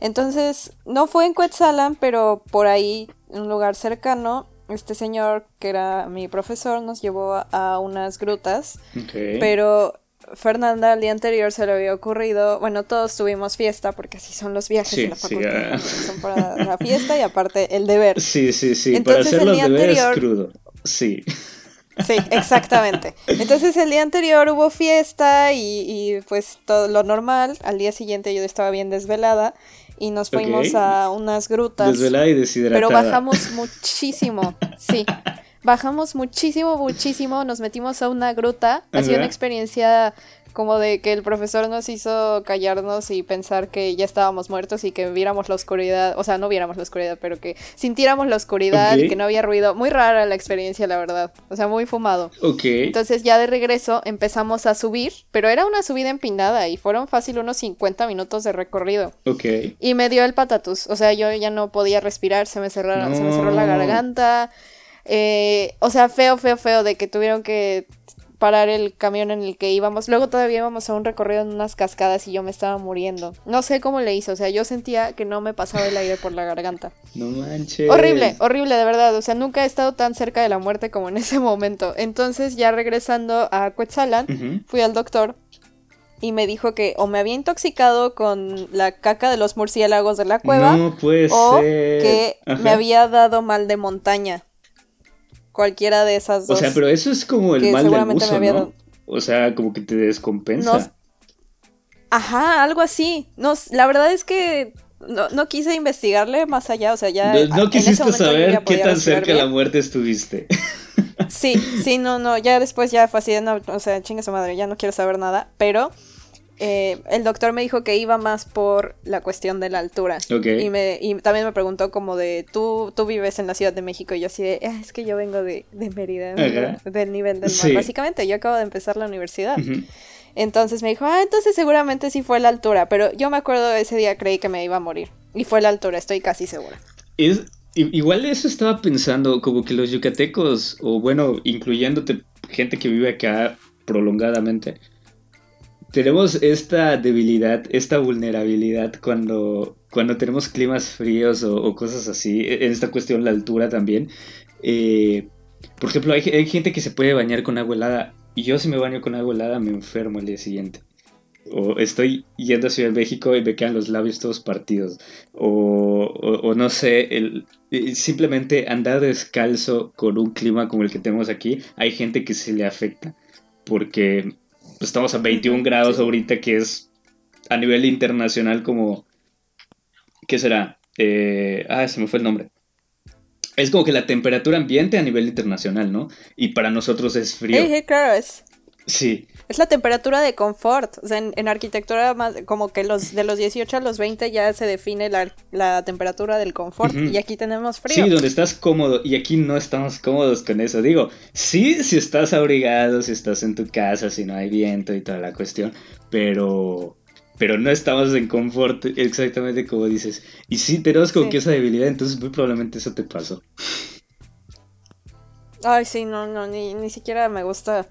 Entonces, no fue en Cuetzalan, pero por ahí, en un lugar cercano, este señor, que era mi profesor, nos llevó a, unas grutas. Pero Fernanda el día anterior se le había ocurrido, bueno, todos tuvimos fiesta porque así son los viajes en la facultad, son para la fiesta y aparte el deber. Sí, sí, sí, Entonces, para hacer el día anterior, crudo. Sí. Sí, exactamente. Entonces el día anterior hubo fiesta y, pues todo lo normal. Al día siguiente yo estaba bien desvelada y nos fuimos a unas grutas. Desvelada y deshidratada. Pero bajamos muchísimo, sí. Bajamos muchísimo, muchísimo. Nos metimos a una gruta. Ha sido una experiencia como de que el profesor nos hizo callarnos y pensar que ya estábamos muertos y que viéramos la oscuridad, o sea, no viéramos la oscuridad, pero que sintiéramos la oscuridad, que no había ruido. Muy rara la experiencia, la verdad. O sea, muy fumado. Ok. Entonces ya de regreso empezamos a subir, pero era una subida empinada y fueron fácil unos 50 minutos de recorrido. Ok. Y me dio el patatus, o sea, yo ya no podía respirar, se me, cerraron, se me cerró la garganta. Eh, o sea, feo, feo, feo de que tuvieron que parar el camión en el que íbamos. Luego todavía íbamos a un recorrido en unas cascadas y yo me estaba muriendo. No sé cómo le hizo, o sea, yo sentía que no me pasaba el aire por la garganta. No manches. Horrible, horrible, de verdad. O sea, nunca he estado tan cerca de la muerte como en ese momento. Entonces, ya regresando a Quetzalan, fui al doctor y me dijo que o me había intoxicado con la caca de los murciélagos de la cueva no o que me había dado mal de montaña. Cualquiera de esas dos. O sea, pero eso es como el mal del buzo, ¿no? O sea, como que te descompensa. Ajá, algo así. No, la verdad es que no, quise investigarle más allá, o sea, ya... No, quisiste saber qué tan cerca de la muerte estuviste. Sí, sí, no, no, ya después ya fue así, o sea, chinga su madre, ya no quiero saber nada, pero eh, el doctor me dijo que iba más por la cuestión de la altura. Y, me, y también me preguntó como de, ¿tú, tú vives en la Ciudad de México y yo así de, ah, es que yo vengo de, de Mérida, del nivel del mar. Básicamente, yo acabo de empezar la universidad. Entonces me dijo, ah, entonces seguramente sí fue la altura, pero yo me acuerdo ese día creí que me iba a morir. Y fue la altura, estoy casi segura. Es, igual eso estaba pensando, como que los yucatecos, o bueno, incluyéndote gente que vive acá prolongadamente, tenemos esta debilidad, esta vulnerabilidad cuando, cuando tenemos climas fríos o, cosas así. En esta cuestión, la altura también. Eh, por ejemplo, hay, gente que se puede bañar con agua helada. Y yo si me baño con agua helada me enfermo el día siguiente. O estoy yendo a Ciudad de México y me quedan los labios todos partidos. O, o, no sé, el, simplemente andar descalzo con un clima como el que tenemos aquí, hay gente que se le afecta. Porque estamos a 21 grados ahorita, que es a nivel internacional como... ¿Qué será? Eh, ah, se me fue el nombre. Es como que la temperatura ambiente a nivel internacional, ¿no? Y para nosotros es frío. Sí. Es la temperatura de confort. O sea, en, arquitectura, más, como que los de los 18 a los 20 ya se define la, temperatura del confort. Y aquí tenemos frío. Sí, donde estás cómodo. Y aquí no estamos cómodos con eso. Digo, sí, si estás abrigado, si estás en tu casa, si no hay viento y toda la cuestión. Pero. Pero no estamos en confort exactamente como dices. Y sí, tenemos como que esa debilidad, entonces muy probablemente eso te pasó. Ay, sí, no, no, ni, ni siquiera me gusta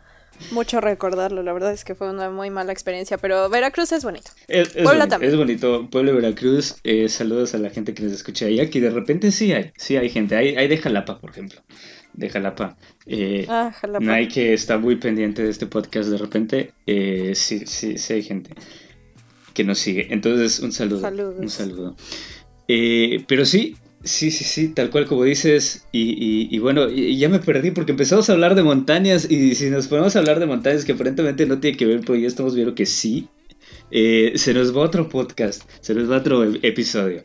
mucho recordarlo. La verdad es que fue una muy mala experiencia, pero Veracruz es bonito. Es, Puebla bonito, Es bonito. Pueblo de Veracruz. Eh, saludos a la gente que nos escucha ahí. Aquí de repente sí hay, sí hay gente. Hay, hay de Jalapa, por ejemplo. De Jalapa. Eh, ah, Jalapa. No hay que estar muy pendiente de este podcast de repente. Eh, sí, sí, sí hay gente que nos sigue. Entonces, un saludo. Saludos. Un saludo. pero sí, Sí, sí, sí, tal cual como dices. Y, bueno, ya me perdí porque empezamos a hablar de montañas y si nos ponemos a hablar de montañas que aparentemente no tiene que ver, pero ya estamos viendo que sí, eh, se nos va otro podcast, se nos va otro episodio.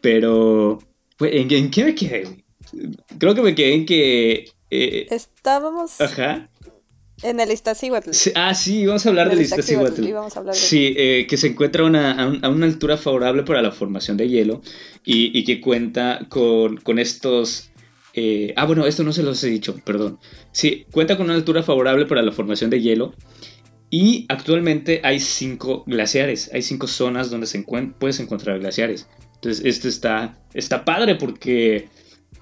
Pero, ¿en, en qué me quedé? Creo que me quedé en que... Eh, Estábamos... Ajá. En el Iztaccíhuatl. ah, sí, vamos a hablar del Iztaccíhuatl. Sí, eh, que se encuentra a, una altura favorable para la formación de hielo y, que cuenta con, estos... Eh, ah, bueno, esto no se los he dicho, perdón. Sí, cuenta con una altura favorable para la formación de hielo y actualmente hay cinco glaciares, hay cinco zonas donde se puedes encontrar glaciares. Entonces, esto está, está padre porque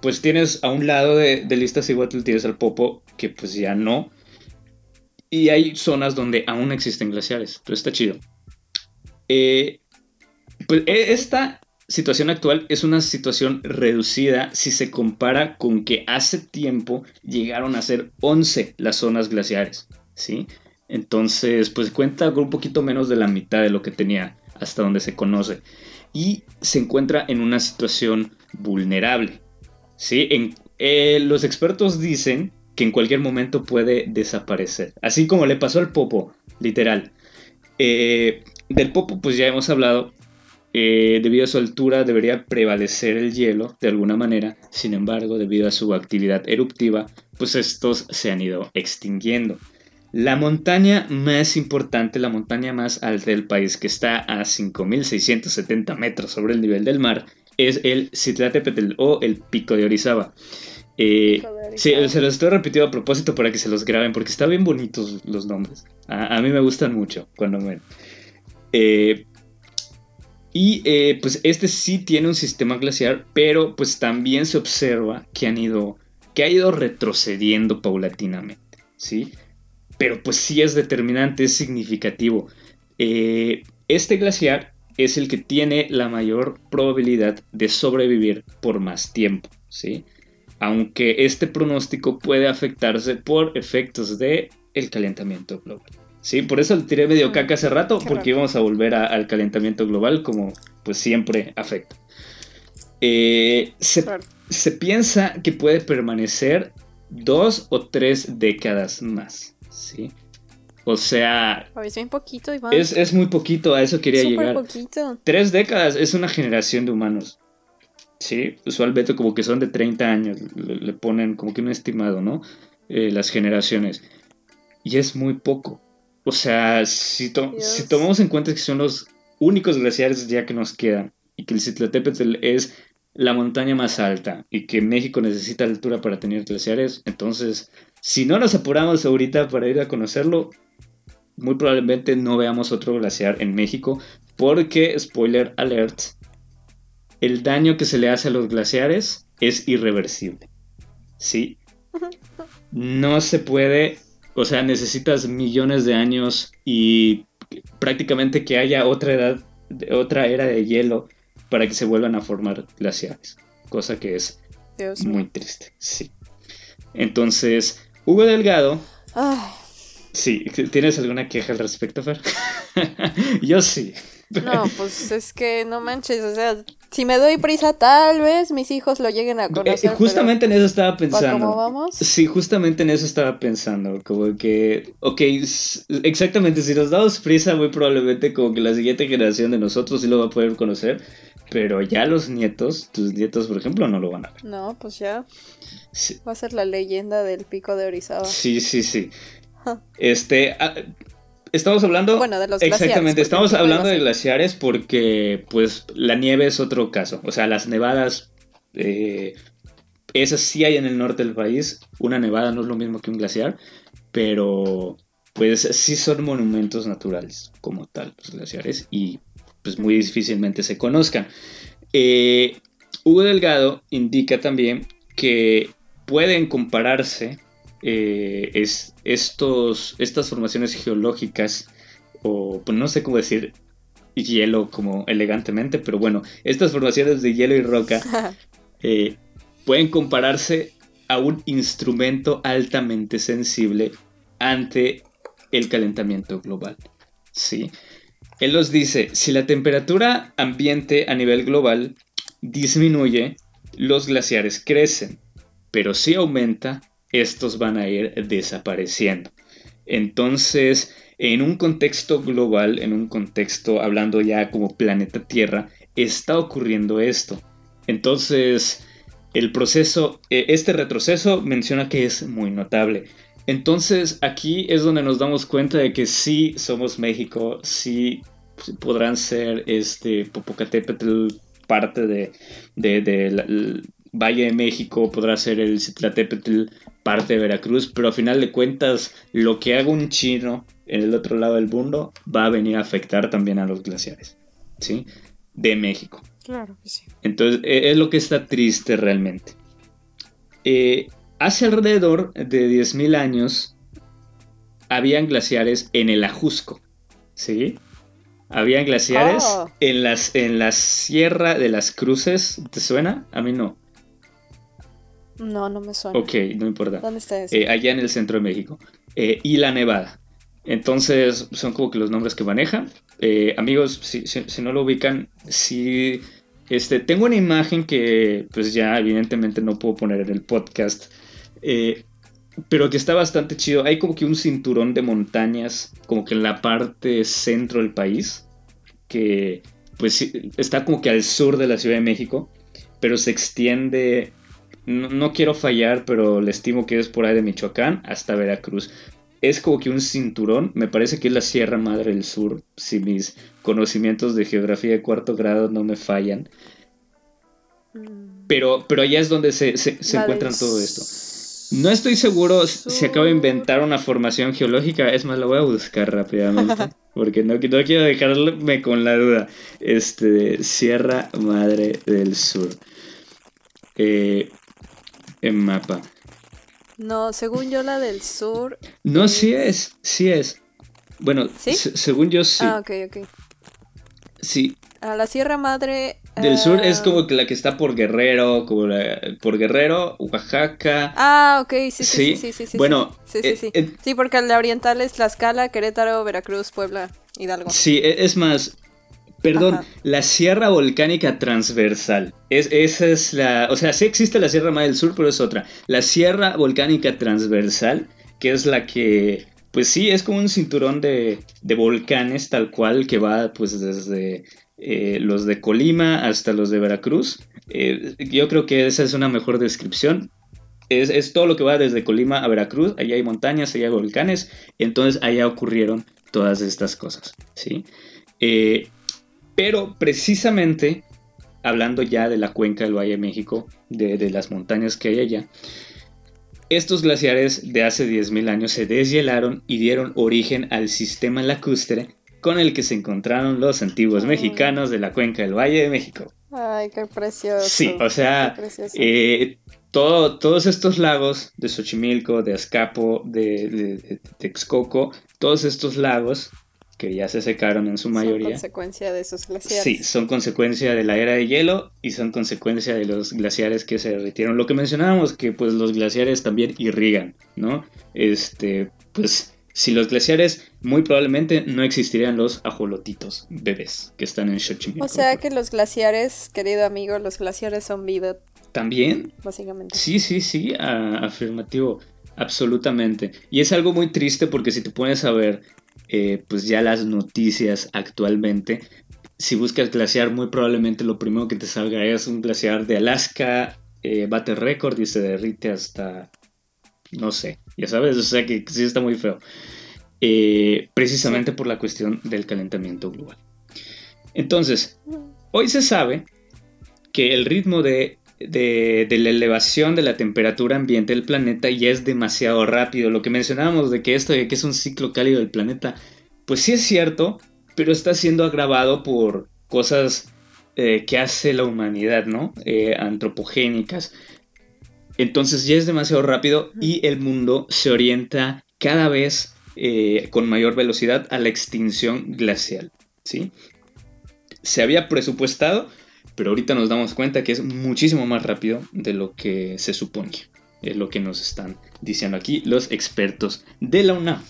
pues tienes a un lado de, Iztaccíhuatl tienes al Popo, que pues ya no, y hay zonas donde aún existen glaciares. Entonces está chido. Eh, pues e, esta situación actual es una situación reducida si se compara con que hace tiempo llegaron a ser 11 las zonas glaciares. ¿sí? Entonces, pues cuenta con un poquito menos de la mitad de lo que tenía hasta donde se conoce. Y se encuentra en una situación vulnerable. ¿sí? Eh, los expertos dicen que en cualquier momento puede desaparecer. Así como le pasó al Popo, literal. Eh, del Popo pues ya hemos hablado. Eh, debido a su altura debería prevalecer el hielo de alguna manera. Sin embargo, debido a su actividad eruptiva, pues estos se han ido extinguiendo. La montaña más importante, la montaña más alta del país, que está a 5.670 metros sobre el nivel del mar, es el Citlatepetl o el Pico de Orizaba. Eh, sí, se los estoy repitiendo a propósito para que se los graben, porque están bien bonitos los nombres. A, mí me gustan mucho cuando me... Eh, y eh, pues este sí tiene un sistema glaciar, pero pues también se observa que han ido, que ha ido retrocediendo paulatinamente, ¿sí? Pero pues sí es determinante, es significativo. Eh, este glaciar es el que tiene la mayor probabilidad de sobrevivir por más tiempo, ¿sí? Aunque este pronóstico puede afectarse por efectos de el calentamiento global. Sí, por eso le tiré medio caca hace rato, porque íbamos a volver al calentamiento global, como pues siempre afecta. Eh, se, piensa que puede permanecer dos o tres décadas más, ¿sí? O sea... Es muy poquito, Iván. Es, muy poquito, a eso quería llegar. poquito. Tres décadas es una generación de humanos. Sí, usualmente como que son de 30 años, le, ponen como que un estimado, ¿no? Eh, las generaciones. Y es muy poco. O sea, si, si tomamos en cuenta que son los únicos glaciares ya que nos quedan y que el Citlatépetl es la montaña más alta y que México necesita altura para tener glaciares, entonces si no nos apuramos ahorita para ir a conocerlo, muy probablemente no veamos otro glaciar en México porque, spoiler alert, el daño que se le hace a los glaciares es irreversible. ¿Sí? No se puede o sea, necesitas millones de años y prácticamente que haya otra edad, otra era de hielo para que se vuelvan a formar glaciares. Cosa que es muy triste, sí. Entonces, Hugo Delgado. Sí, ¿tienes alguna queja al respecto, Fer? Yo sí. No, pues es que no manches, o sea, si me doy prisa, tal vez mis hijos lo lleguen a eh, conocer. justamente en eso estaba pensando. ¿Cómo vamos? Sí, justamente en eso estaba pensando. Como que, ok, exactamente, si nos damos prisa, muy probablemente como que la siguiente generación de nosotros sí lo va a poder conocer. Pero ya los nietos, tus nietos, por ejemplo, no lo van a ver. No, pues ya. Va a ser la leyenda del pico de Orizaba. Sí, sí, sí. este, ah, estamos hablando. Bueno, de los Exactamente, estamos hablando de glaciares porque, pues, la nieve es otro caso. O sea, las nevadas. Eh, esas sí hay en el norte del país. Una nevada no es lo mismo que un glaciar. Pero, pues, sí son monumentos naturales, como tal, los glaciares. Y, pues, muy difícilmente se conozcan. Eh, Hugo Delgado indica también que pueden compararse eh, es, estos, estas formaciones geológicas, o pues no sé cómo decir hielo como elegantemente, pero bueno, estas formaciones de hielo y roca eh, pueden compararse a un instrumento altamente sensible ante el calentamiento global. ¿sí? Él nos dice, si la temperatura ambiente a nivel global disminuye, los glaciares crecen, pero si aumenta, estos van a ir desapareciendo. Entonces, en un contexto global, en un contexto hablando ya como planeta Tierra, está ocurriendo esto. Entonces, el proceso, e, este retroceso menciona que es muy notable. Entonces, aquí es donde nos damos cuenta de que sí somos México, sí podrán ser este Popocatépetl parte de, de, Valle de México, podrá ser el Citlatépetl parte de Veracruz, pero a final de cuentas lo que haga un chino en el otro lado del mundo va a venir a afectar también a los glaciares, ¿sí? De México. Claro que sí. Entonces e, es lo que está triste realmente. Eh, hace alrededor de 10.000 años habían glaciares en el Ajusco, ¿sí? Habían glaciares oh. en, las, en la Sierra de las Cruces, ¿te suena? A mí no. No, no me suena. Ok, no importa. ¿Dónde está eso? Eh, allá en el centro de México. Eh, y la Nevada. Entonces, son como que los nombres que maneja. Eh, amigos, si, no lo ubican, si Este, tengo una imagen que, pues ya, evidentemente no puedo poner en el podcast. pero que está bastante chido. Hay como que un cinturón de montañas, como que en la parte centro del país. Que, pues, está como que al sur de la Ciudad de México. Pero se extiende no, quiero fallar, pero le estimo que es por ahí de Michoacán hasta Veracruz. es como que un cinturón, me parece que es la Sierra Madre del Sur, si mis conocimientos de geografía de cuarto grado no me fallan. Mm. Pero, pero allá es donde se, se, encuentran todo esto. No estoy seguro si acabo de inventar una formación geológica, es más, la voy a buscar rápidamente. Porque no, no quiero dejarme con la duda. Este, Sierra Madre del Sur. Eh, en mapa. No, según yo la del sur. No, sí es, sí es. Bueno, según yo sí. Ah, ok, ok. Sí. A la Sierra Madre. Del sur es como ah, que la que está por Guerrero, como por Guerrero, Oaxaca. Ah, ok, sí, sí, sí, sí, sí. bueno, sí, sí, sí. Eh, sí, porque la oriental es Tlaxcala, Querétaro, Veracruz, Puebla, Hidalgo. Sí, e, es más, Perdón, la Sierra Volcánica Transversal. Es, esa es la. O sea, sí existe la Sierra Madre del Sur, pero es otra. La Sierra Volcánica Transversal, que es la que. Pues sí, es como un cinturón de, de volcanes, tal cual, que va pues desde eh, los de Colima hasta los de Veracruz. Eh, yo creo que esa es una mejor descripción. Es, es, todo lo que va desde Colima a Veracruz. Allá hay montañas, allá hay volcanes. Entonces allá ocurrieron todas estas cosas. ¿sí? Eh, pero precisamente, hablando ya de la cuenca del Valle de México, de, las montañas que hay allá, estos glaciares de hace 10.000 años se deshielaron y dieron origen al sistema lacustre con el que se encontraron los antiguos mexicanos de la cuenca del Valle de México. Ay, qué precioso. Sí, o sea, eh, todos estos lagos de Xochimilco, de Azcapo, de, de Texcoco, todos estos lagos que ya se secaron en su mayoría. Son consecuencia de esos glaciares. Sí, son consecuencia de la era de hielo y son consecuencia de los glaciares que se derritieron. Lo que mencionábamos que pues los glaciares también irrigan, ¿no? Este, pues si los glaciares muy probablemente no existirían los ajolotitos bebés que están en Xochimilco. O sea que los glaciares, querido amigo, los glaciares son vida. También. Básicamente. Sí, sí, sí, afirmativo. Absolutamente. Y es algo muy triste porque si te pones a ver eh, pues ya las noticias actualmente. Si buscas glaciar, muy probablemente lo primero que te salga es un glaciar de Alaska, eh, bate récord y se derrite hasta, no sé, ya sabes, o sea que sí está muy feo. Eh, precisamente por la cuestión del calentamiento global. Entonces, hoy se sabe que el ritmo de de, la elevación de la temperatura ambiente del planeta ya es demasiado rápido. Lo que mencionábamos de que esto de que es un ciclo cálido del planeta, pues sí es cierto, pero está siendo agravado por cosas eh, que hace la humanidad, ¿no? Eh, antropogénicas. Entonces ya es demasiado rápido y el mundo se orienta cada vez eh, con mayor velocidad a la extinción glacial, ¿sí? Se había presupuestado pero ahorita nos damos cuenta que es muchísimo más rápido de lo que se supone. Es lo que nos están diciendo aquí los expertos de la UNAM.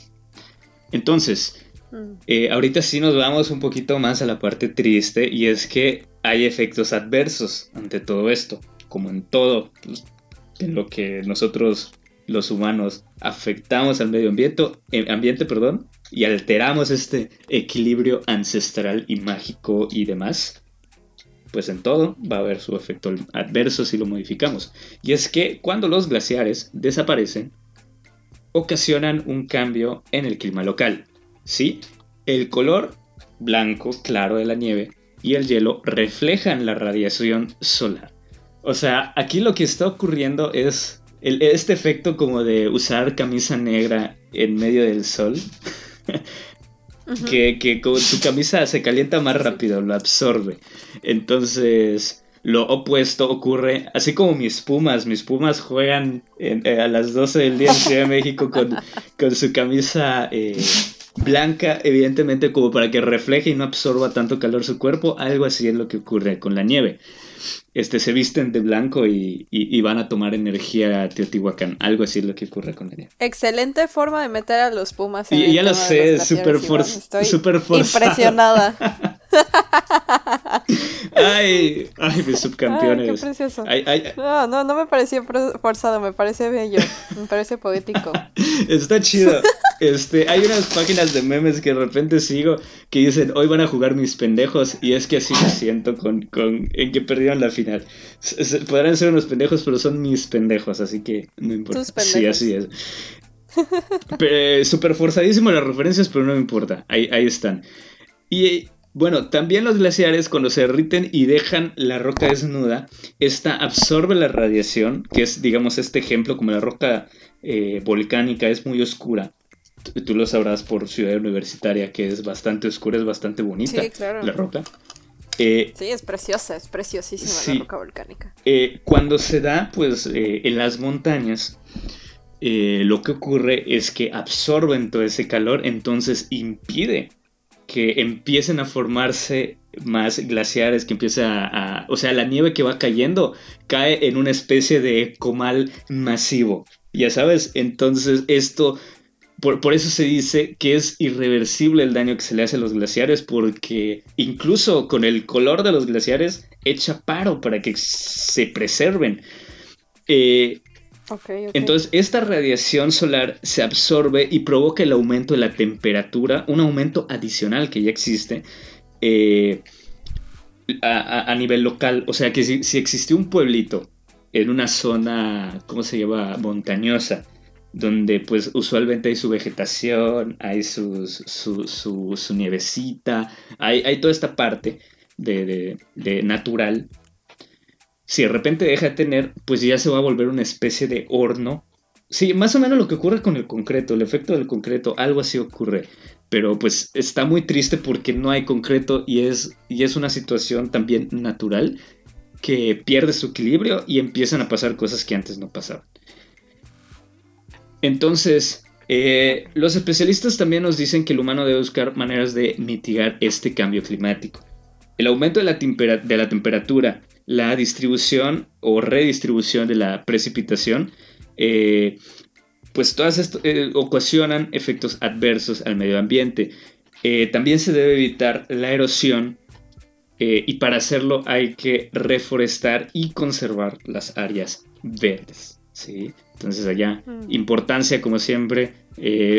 Entonces, mm. eh, ahorita sí nos vamos un poquito más a la parte triste y es que hay efectos adversos ante todo esto, como en todo pues, en lo que nosotros los humanos afectamos al medio ambiente, eh, ambiente perdón, y alteramos este equilibrio ancestral y mágico y demás pues en todo va a haber su efecto adverso si lo modificamos. Y es que cuando los glaciares desaparecen, ocasionan un cambio en el clima local. ¿Sí? El color blanco claro de la nieve y el hielo reflejan la radiación solar. O sea, aquí lo que está ocurriendo es este efecto como de usar camisa negra en medio del sol. que, que con su camisa se calienta más rápido, lo absorbe. Entonces, lo opuesto ocurre, así como mis Pumas, mis Pumas juegan eh, a las 12 del día en Ciudad de México con, con su camisa eh, blanca, evidentemente como para que refleje y no absorba tanto calor su cuerpo, algo así es lo que ocurre con la nieve este, se visten de blanco y, van a tomar energía a Teotihuacán. Algo así es lo que ocurre con ella. Excelente forma de meter a los Pumas en y, Ya lo sé, súper super Impresionada. ay, ay, mis subcampeones. qué precioso. No, no, no me pareció forzado, me parece bello, me parece poético. Está chido. Este, hay unas páginas de memes que de repente sigo que dicen, hoy van a jugar mis pendejos, y es que así me siento con, con en que perdieron la final. Podrán ser unos pendejos, pero son mis pendejos, así que no importa. Sí, así es. Súper forzadísimo las referencias, pero no me importa. Ahí, ahí están. Y bueno, también los glaciares cuando se derriten y dejan la roca desnuda, esta absorbe la radiación, que es digamos este ejemplo como la roca eh, volcánica es muy oscura. Tú lo sabrás por Ciudad Universitaria, que es bastante oscura, es bastante bonita la roca. Eh, sí, es preciosa, es preciosísima la roca volcánica. Eh, cuando se da, pues, en las montañas, lo que ocurre es que absorben todo ese calor, entonces impide que empiecen a formarse más glaciares, que empiece a, O sea, la nieve que va cayendo cae en una especie de comal masivo. Ya sabes, entonces esto... Por, por, eso se dice que es irreversible el daño que se le hace a los glaciares, porque incluso con el color de los glaciares echa paro para que se preserven. Eh, entonces, esta radiación solar se absorbe y provoca el aumento de la temperatura, un aumento adicional que ya existe eh, a, nivel local. O sea que si, si existió un pueblito en una zona, ¿cómo se llama? Montañosa, donde pues usualmente hay su vegetación, hay su, su, nievecita, hay, toda esta parte de natural si de repente deja de tener, pues ya se va a volver una especie de horno. Sí, más o menos lo que ocurre con el concreto, el efecto del concreto, algo así ocurre. Pero pues está muy triste porque no hay concreto y es, y es una situación también natural que pierde su equilibrio y empiezan a pasar cosas que antes no pasaban. Entonces, eh, los especialistas también nos dicen que el humano debe buscar maneras de mitigar este cambio climático. El aumento de la, de la temperatura la distribución o redistribución de la precipitación, eh, pues todas esto eh, ocasionan efectos adversos al medio ambiente. Eh, también se debe evitar la erosión y para hacerlo hay que reforestar y conservar las áreas verdes. ¿sí? Entonces allá, mm. importancia como siempre,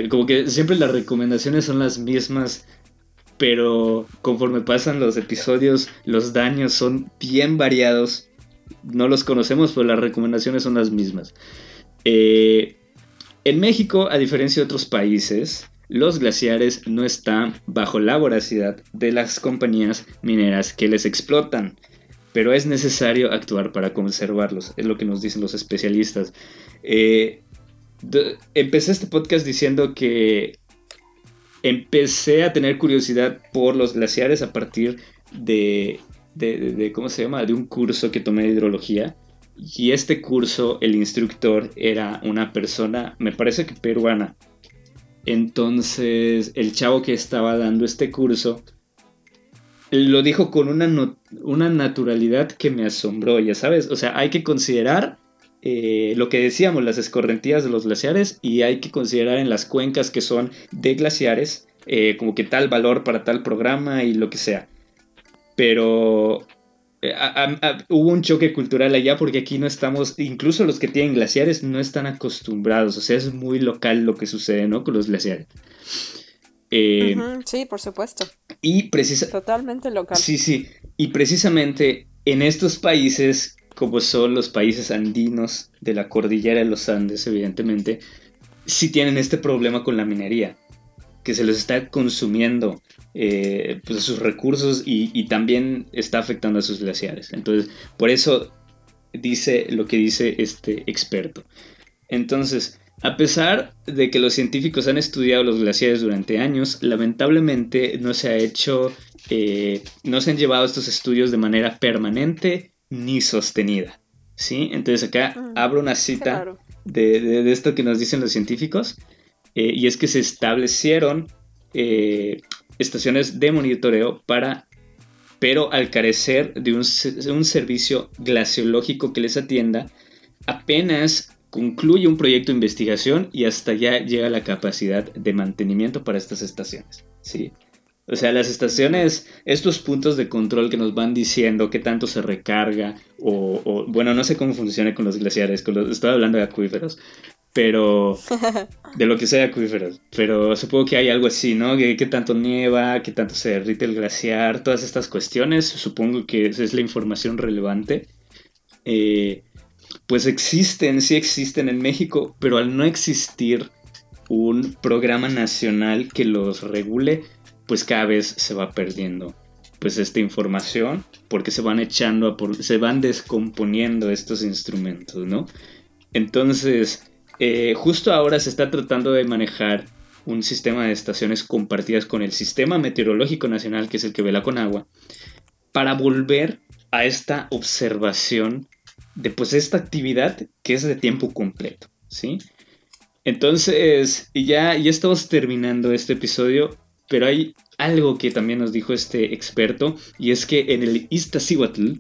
como que siempre las recomendaciones son las mismas pero conforme pasan los episodios, los daños son bien variados. No los conocemos, pero las recomendaciones son las mismas. Eh, en México, a diferencia de otros países, los glaciares no están bajo la voracidad de las compañías mineras que les explotan, pero es necesario actuar para conservarlos, es lo que nos dicen los especialistas. Eh, empecé este podcast diciendo que empecé a tener curiosidad por los glaciares a partir de, de, ¿cómo se llama? De un curso que tomé de hidrología. Y este curso, el instructor era una persona, me parece que peruana. Entonces, el chavo que estaba dando este curso lo dijo con una, una naturalidad que me asombró, ya sabes. O sea, hay que considerar eh, lo que decíamos, las escorrentías de los glaciares y hay que considerar en las cuencas que son de glaciares eh, como que tal valor para tal programa y lo que sea. Pero eh, hubo un choque cultural allá porque aquí no estamos, incluso los que tienen glaciares no están acostumbrados, o sea, es muy local lo que sucede, ¿no? Con los glaciares. sí, por supuesto. Y precisamente... Totalmente local. Sí, sí. Y precisamente en estos países como son los países andinos de la cordillera de los Andes, evidentemente, sí tienen este problema con la minería, que se les está consumiendo eh, pues, sus recursos y, también está afectando a sus glaciares. Entonces, por eso dice lo que dice este experto. Entonces, a pesar de que los científicos han estudiado los glaciares durante años, lamentablemente no se ha hecho, eh, no se han llevado estos estudios de manera permanente ni sostenida. ¿Sí? Entonces acá mm, abro una cita de, esto que nos dicen los científicos, eh, y es que se establecieron eh, estaciones de monitoreo para, pero al carecer de un, un servicio glaciológico que les atienda, apenas concluye un proyecto de investigación y hasta ya llega la capacidad de mantenimiento para estas estaciones. ¿sí? O sea, las estaciones, estos puntos de control que nos van diciendo qué tanto se recarga, o, bueno, no sé cómo funciona con los glaciares, con los, estoy hablando de acuíferos, pero de lo que sea acuíferos, pero supongo que hay algo así, ¿no? ¿Qué, tanto nieva, qué tanto se derrite el glaciar, todas estas cuestiones, supongo que esa es la información relevante. Eh, pues existen, sí existen en México, pero al no existir un programa nacional que los regule, pues cada vez se va perdiendo pues esta información porque se van echando a por, se van descomponiendo estos instrumentos, ¿no? Entonces, eh, justo ahora se está tratando de manejar un sistema de estaciones compartidas con el Sistema Meteorológico Nacional, que es el que vela con agua, para volver a esta observación de pues esta actividad que es de tiempo completo, ¿sí? Entonces, ya, ya estamos terminando este episodio, pero hay algo que también nos dijo este experto, y es que en el Iztaccíhuatl,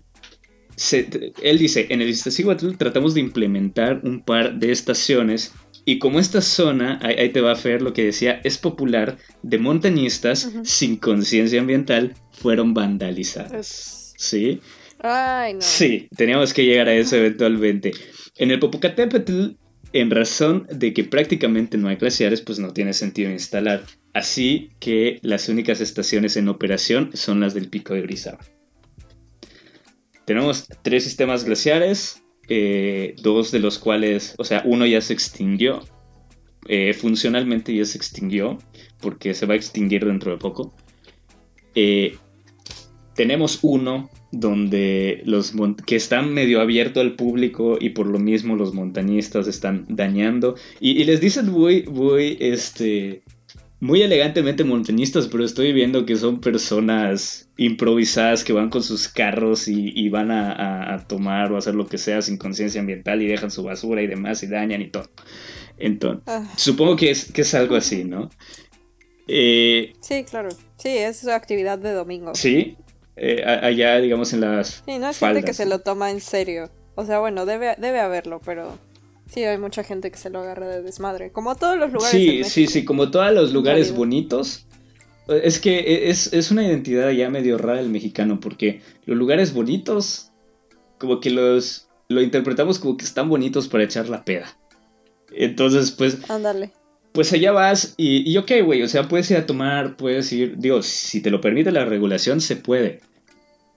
él dice, en el Iztaccíhuatl tratamos de implementar un par de estaciones y como esta zona, ahí, te va a ver lo que decía, es popular de montañistas sin conciencia ambiental, fueron vandalizadas. ¿Sí? Ay, no. Sí, teníamos que llegar a eso eventualmente. En el Popocatépetl, en razón de que prácticamente no hay glaciares, pues no tiene sentido instalar. Así que las únicas estaciones en operación son las del Pico de Grisaba. Tenemos tres sistemas glaciares, eh, dos de los cuales, o sea, uno ya se extinguió, eh, funcionalmente ya se extinguió, porque se va a extinguir dentro de poco. Eh, tenemos uno donde los que están medio abierto al público y por lo mismo los montañistas están dañando y, les dicen muy, muy, este, muy elegantemente montañistas, pero estoy viendo que son personas improvisadas que van con sus carros y, van a, tomar o hacer lo que sea sin conciencia ambiental y dejan su basura y demás y dañan y todo. Entonces, ah. supongo que es, que es algo así, ¿no? Eh, sí, claro. Sí, es actividad de domingo. Sí, eh, allá, digamos, en las. Sí, no es gente que se lo toma en serio. O sea, bueno, debe, debe haberlo, pero Sí, hay mucha gente que se lo agarra de desmadre. Como todos los lugares. Sí, sí, sí, como todos los lugares bonitos. Es que e, es, una identidad ya medio rara el mexicano, porque los lugares bonitos, como que los lo interpretamos como que están bonitos para echar la peda. Entonces, pues. Ándale. Pues allá vas y, y ok, güey, o sea, puedes ir a tomar, puedes ir, digo, si te lo permite la regulación, se puede.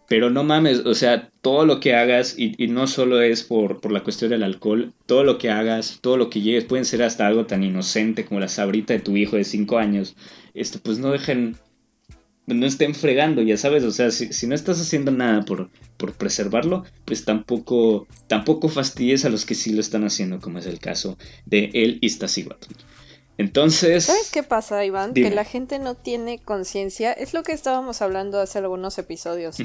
Pero no mames, o sea, todo lo que hagas, y, no solo es por, por, la cuestión del alcohol, todo lo que hagas, todo lo que llegues, pueden ser hasta algo tan inocente como la sabrita de tu hijo de 5 años, este, pues no dejen, no estén fregando, ya sabes, o sea, si, no estás haciendo nada por, por preservarlo, pues tampoco, tampoco fastidies a los que sí lo están haciendo, como es el caso de el Iztaccíhuatl. Entonces... ¿Sabes qué pasa, Iván? Que la gente no tiene conciencia. Es lo que estábamos hablando hace algunos episodios.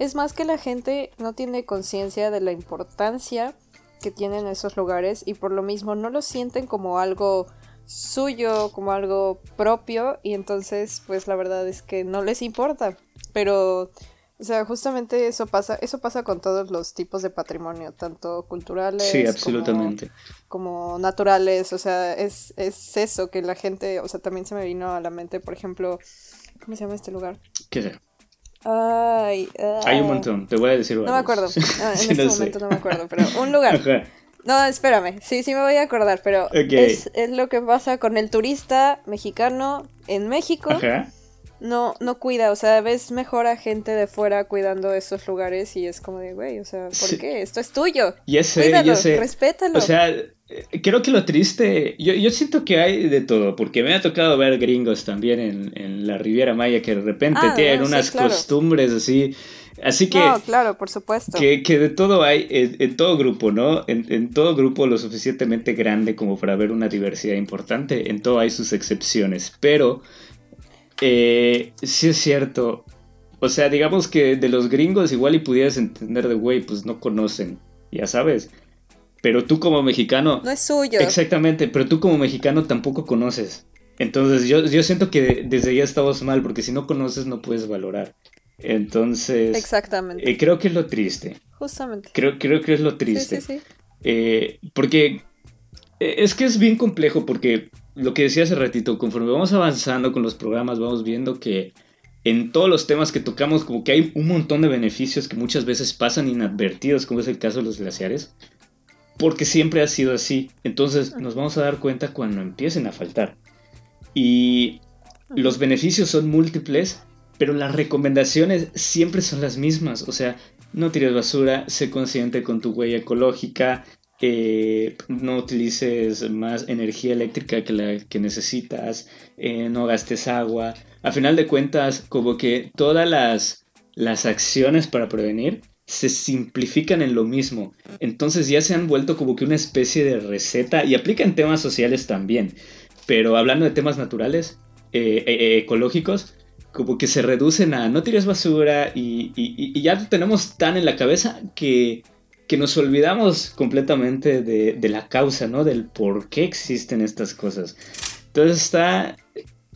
Es más que la gente no tiene conciencia de la importancia que tienen esos lugares y por lo mismo no lo sienten como algo suyo, como algo propio y entonces pues la verdad es que no les importa. Pero o sea, justamente eso pasa, eso pasa con todos los tipos de patrimonio, tanto culturales sí, absolutamente. Como, naturales. O sea, es, es eso que la gente, o sea, también se me vino a la mente, por ejemplo, ¿cómo se llama este lugar? ¿Qué sé? Ay, Hay un montón, te voy a decir. No me acuerdo. Ah, en este momento no me acuerdo, pero un lugar. No, espérame. Sí, sí me voy a acordar, pero es, es, lo que pasa con el turista mexicano en México. Ajá no, no cuida, o sea, ves mejor a gente de fuera cuidando esos lugares y es como de, güey, o sea, ¿por qué? Esto es tuyo. Ya sé, ya sé. respétalo. O sea, eh, creo que lo triste, yo, yo siento que hay de todo, porque me ha tocado ver gringos también en, en la Riviera Maya que de repente ah, tienen unas costumbres así. Así que. No, claro, por supuesto. Que, que de todo hay, en, todo grupo, ¿no? En, en, todo grupo lo suficientemente grande como para ver una diversidad importante. En todo hay sus excepciones. Pero eh, sí es cierto. O sea, digamos que de los gringos igual y pudieras entender de, güey, pues no conocen, ya sabes. Pero tú como mexicano... No es suyo. Exactamente, pero tú como mexicano tampoco conoces. Entonces yo, yo siento que desde ya estamos mal, porque si no conoces no puedes valorar. Entonces... Exactamente. Eh, creo que es lo triste. Justamente. Creo, creo que es lo triste. Sí, sí, sí. Eh, porque eh, es que es bien complejo porque lo que decía hace ratito, conforme vamos avanzando con los programas, vamos viendo que en todos los temas que tocamos, como que hay un montón de beneficios que muchas veces pasan inadvertidos, como es el caso de los glaciares, porque siempre ha sido así. Entonces nos vamos a dar cuenta cuando empiecen a faltar. Y los beneficios son múltiples, pero las recomendaciones siempre son las mismas. O sea, no tires basura, sé consciente con tu huella ecológica, eh, no utilices más energía eléctrica que la que necesitas, eh, no gastes agua. A final de cuentas, como que todas las, las acciones para prevenir se simplifican en lo mismo. Entonces ya se han vuelto como que una especie de receta y aplica en temas sociales también. Pero hablando de temas naturales, eh, ecológicos, como que se reducen a no tires basura y, y, ya tenemos tan en la cabeza que, que nos olvidamos completamente de, la causa, ¿no? Del por qué existen estas cosas. Entonces está...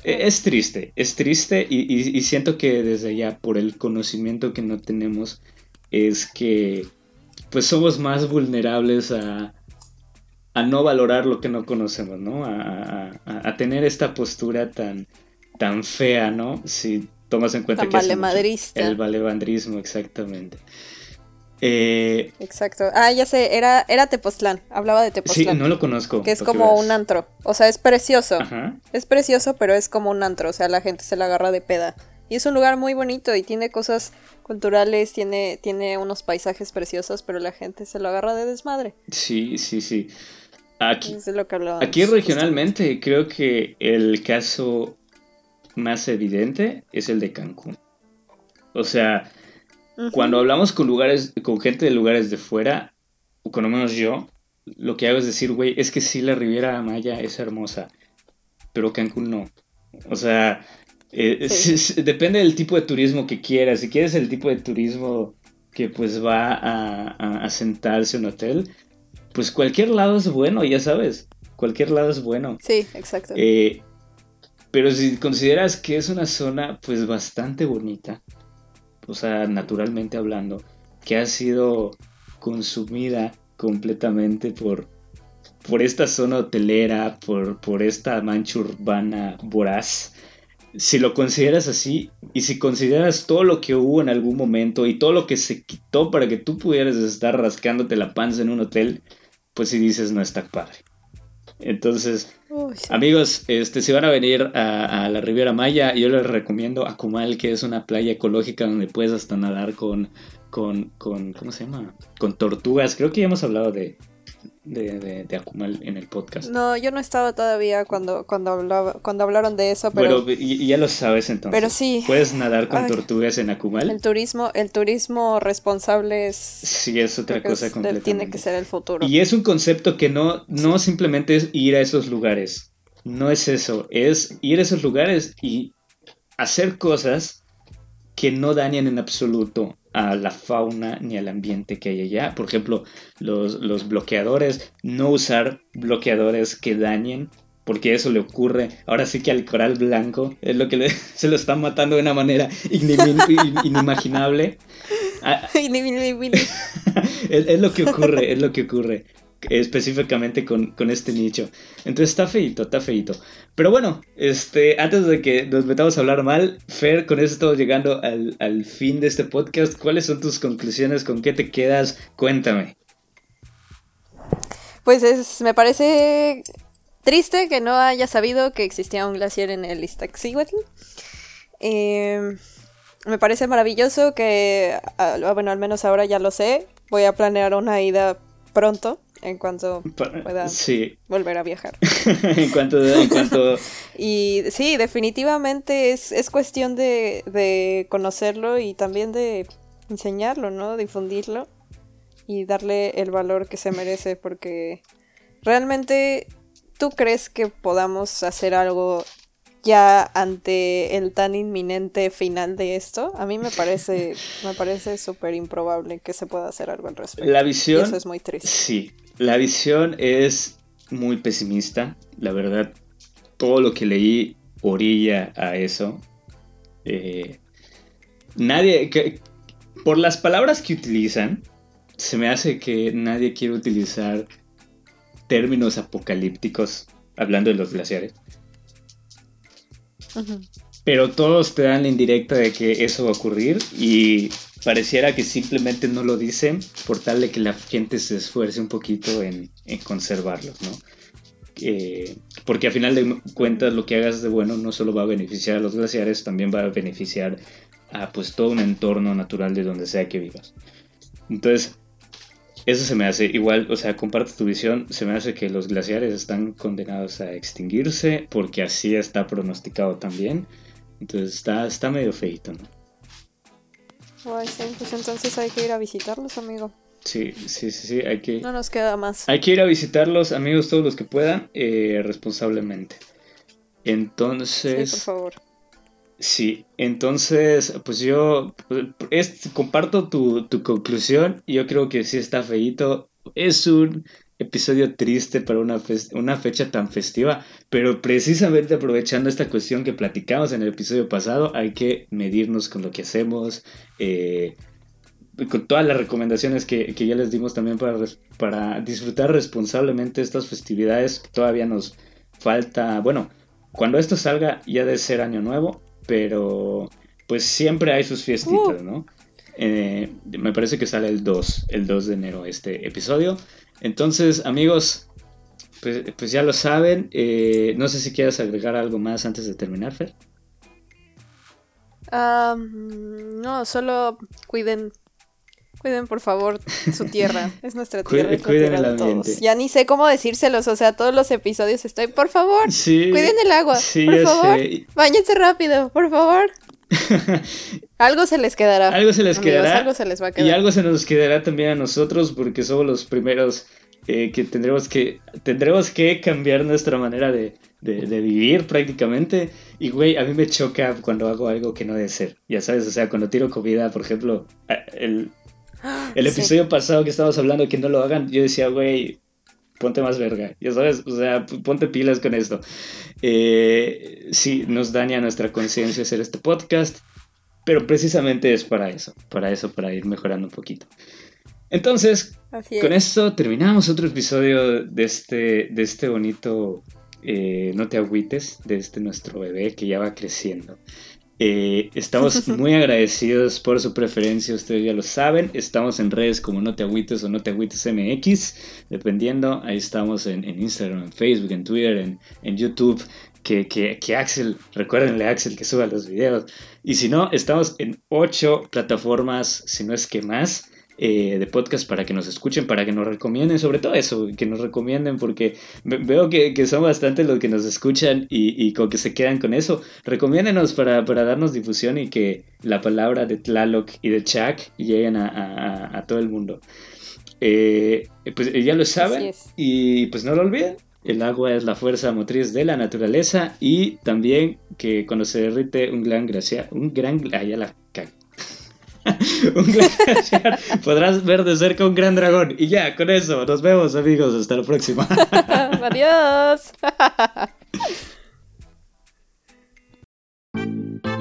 E, es triste, es triste y, siento que desde ya por el conocimiento que no tenemos es que pues somos más vulnerables a, a no valorar lo que no conocemos, ¿no? A, a, tener esta postura tan, tan fea, ¿no? Si tomas en cuenta que es el valevandrismo, exactamente. Eh, Exacto. Ah, ya sé, era, era Tepoztlán. Hablaba de Tepoztlán. Sí, no lo conozco. Que es como un antro. O sea, es precioso. Es precioso, pero es como un antro. O sea, la gente se la agarra de peda. Y es un lugar muy bonito y tiene cosas culturales, tiene, tiene unos paisajes preciosos, pero la gente se lo agarra de desmadre. Sí, sí, sí. Aquí, aquí regionalmente creo que el caso más evidente es el de Cancún. O sea, cuando hablamos con lugares, con gente de lugares de fuera, o con lo menos yo, lo que hago es decir, güey, es que sí la Riviera Maya es hermosa, pero Cancún no. O sea, eh, depende del tipo de turismo que quieras. Si quieres el tipo de turismo que pues va a, a, sentarse en un hotel, pues cualquier lado es bueno, ya sabes. Cualquier lado es bueno. Sí, exacto. Eh, pero si consideras que es una zona pues bastante bonita, o sea, naturalmente hablando, que ha sido consumida completamente por, por esta zona hotelera, por, por esta mancha urbana voraz. Si lo consideras así, y si consideras todo lo que hubo en algún momento y todo lo que se quitó para que tú pudieras estar rascándote la panza en un hotel, pues si dices no está padre. Entonces, amigos, este, si van a venir a, la Riviera Maya, yo les recomiendo Akumal, que es una playa ecológica donde puedes hasta nadar con, con, con, ¿cómo se llama? Con tortugas. Creo que ya hemos hablado de, de, de, de, Akumal en el podcast. No, yo no estaba todavía cuando, cuando, hablaba, cuando hablaron de eso, pero... Bueno, y, ya lo sabes entonces. Pero sí. ¿Puedes nadar con tortugas en Akumal? El turismo, el turismo responsable es... Sí, es otra cosa completamente. Tiene que ser el futuro. Y es un concepto que no, no simplemente es ir a esos lugares. No es eso, es ir a esos lugares y hacer cosas que no dañen en absoluto a la fauna ni al ambiente que hay allá. Por ejemplo, los, bloqueadores, no usar bloqueadores que dañen, porque eso le ocurre ahora sí que al coral blanco, es lo que se lo están matando de una manera inimaginable. es, lo que ocurre, es lo que ocurre específicamente con, este nicho. Entonces está feito, está feito. Pero bueno, este, antes de que nos metamos a hablar mal, Fer, con eso estamos llegando al, fin de este podcast. ¿Cuáles son tus conclusiones? ¿Con qué te quedas? Cuéntame. Pues es, me parece triste que no haya sabido que existía un glaciar en el Iztaccíhuatl. Eh, me parece maravilloso que, ah, bueno, al menos ahora ya lo sé. Voy a planear una ida pronto en cuanto pueda volver a viajar. en cuanto, en cuanto... y sí, definitivamente es, es cuestión de, de, conocerlo y también de enseñarlo, ¿no? Difundirlo y darle el valor que se merece porque realmente tú crees que podamos hacer algo ya ante el tan inminente final de esto, a mí me parece me parece súper improbable que se pueda hacer algo al respecto. La visión eso es muy triste. Sí, la visión es muy pesimista, la verdad. Todo lo que leí orilla a eso. Eh, nadie, por las palabras que utilizan, se me hace que nadie quiere utilizar términos apocalípticos hablando de los glaciares. Pero todos te dan la indirecta de que eso va a ocurrir y pareciera que simplemente no lo dicen por tal de que la gente se esfuerce un poquito en, conservarlos, ¿no? Eh, porque a final de cuentas lo que hagas de bueno no solo va a beneficiar a los glaciares, también va a beneficiar a pues todo un entorno natural de donde sea que vivas. Entonces, eso se me hace igual, o sea, comparto tu visión, se me hace que los glaciares están condenados a extinguirse porque así está pronosticado también. Entonces está, está medio feito, ¿no? Guay, sí, pues entonces hay que ir a visitarlos, amigo. Sí, sí, sí, sí, hay que... No nos queda más. Hay que ir a visitarlos, amigos, todos los que puedan, eh, responsablemente. Entonces... Sí, por favor. Sí, entonces, pues yo es, comparto tu, tu conclusión. Yo creo que sí está feito. Es un episodio triste para una, una fecha tan festiva, pero precisamente aprovechando esta cuestión que platicamos en el episodio pasado, hay que medirnos con lo que hacemos, eh, con todas las recomendaciones que, que, ya les dimos también para, para disfrutar responsablemente estas festividades. Todavía nos falta, bueno, cuando esto salga ya de ser año nuevo, pero pues siempre hay sus fiestitas, uh. ¿no? Eh, me parece que sale el 2, el 2 de enero este episodio. Entonces, amigos, pues, pues ya lo saben. Eh, no sé si quieres agregar algo más antes de terminar, Fer. no, solo cuiden Cuiden por favor su tierra, es nuestra tierra. cuiden el ambiente. Ya ni sé cómo decírselos, o sea, todos los episodios estoy, por favor, cuiden el agua, por favor, bañense rápido, por favor. algo se les quedará. Algo se les quedará. Algo se les va a quedar. Y algo se nos quedará también a nosotros porque somos los primeros eh, que tendremos que tendremos que cambiar nuestra manera de, de, vivir prácticamente. Y güey, a mí me choca cuando hago algo que no debe ser. Ya sabes, o sea, cuando tiro comida, por ejemplo, el, el episodio pasado que estábamos hablando que no lo hagan, yo decía, güey, ponte más verga, ya sabes, o sea, ponte pilas con esto. Eh, sí, nos daña nuestra conciencia hacer este podcast, pero precisamente es para eso, para eso, para ir mejorando un poquito. Entonces, con esto terminamos otro episodio de este, de este bonito eh, No te agüites, de este nuestro bebé que ya va creciendo. Eh, estamos muy agradecidos por su preferencia, ustedes ya lo saben. Estamos en redes como No Te Agüites o No Te Agüites MX, dependiendo. Ahí estamos en, Instagram, en Facebook, en Twitter, en, en YouTube. Que, que, que, Axel, recuérdenle a Axel que suba los videos. Y si no, estamos en ocho plataformas, si no es que más. Eh, de podcast para que nos escuchen, para que nos recomienden, sobre todo eso, que nos recomienden, porque veo que, son bastante los que nos escuchan y, y con que se quedan con eso. Recomiéndenos para, para, darnos difusión y que la palabra de Tlaloc y de Chak lleguen a, todo el mundo. Eh, pues ya lo saben y pues no lo olviden. El agua es la fuerza motriz de la naturaleza y también que cuando se derrite un gran glaciar, un gran, ah, ya la un. Podrás ver de cerca un gran dragón. Y ya, con eso, nos vemos amigos. Hasta la próxima. Adiós.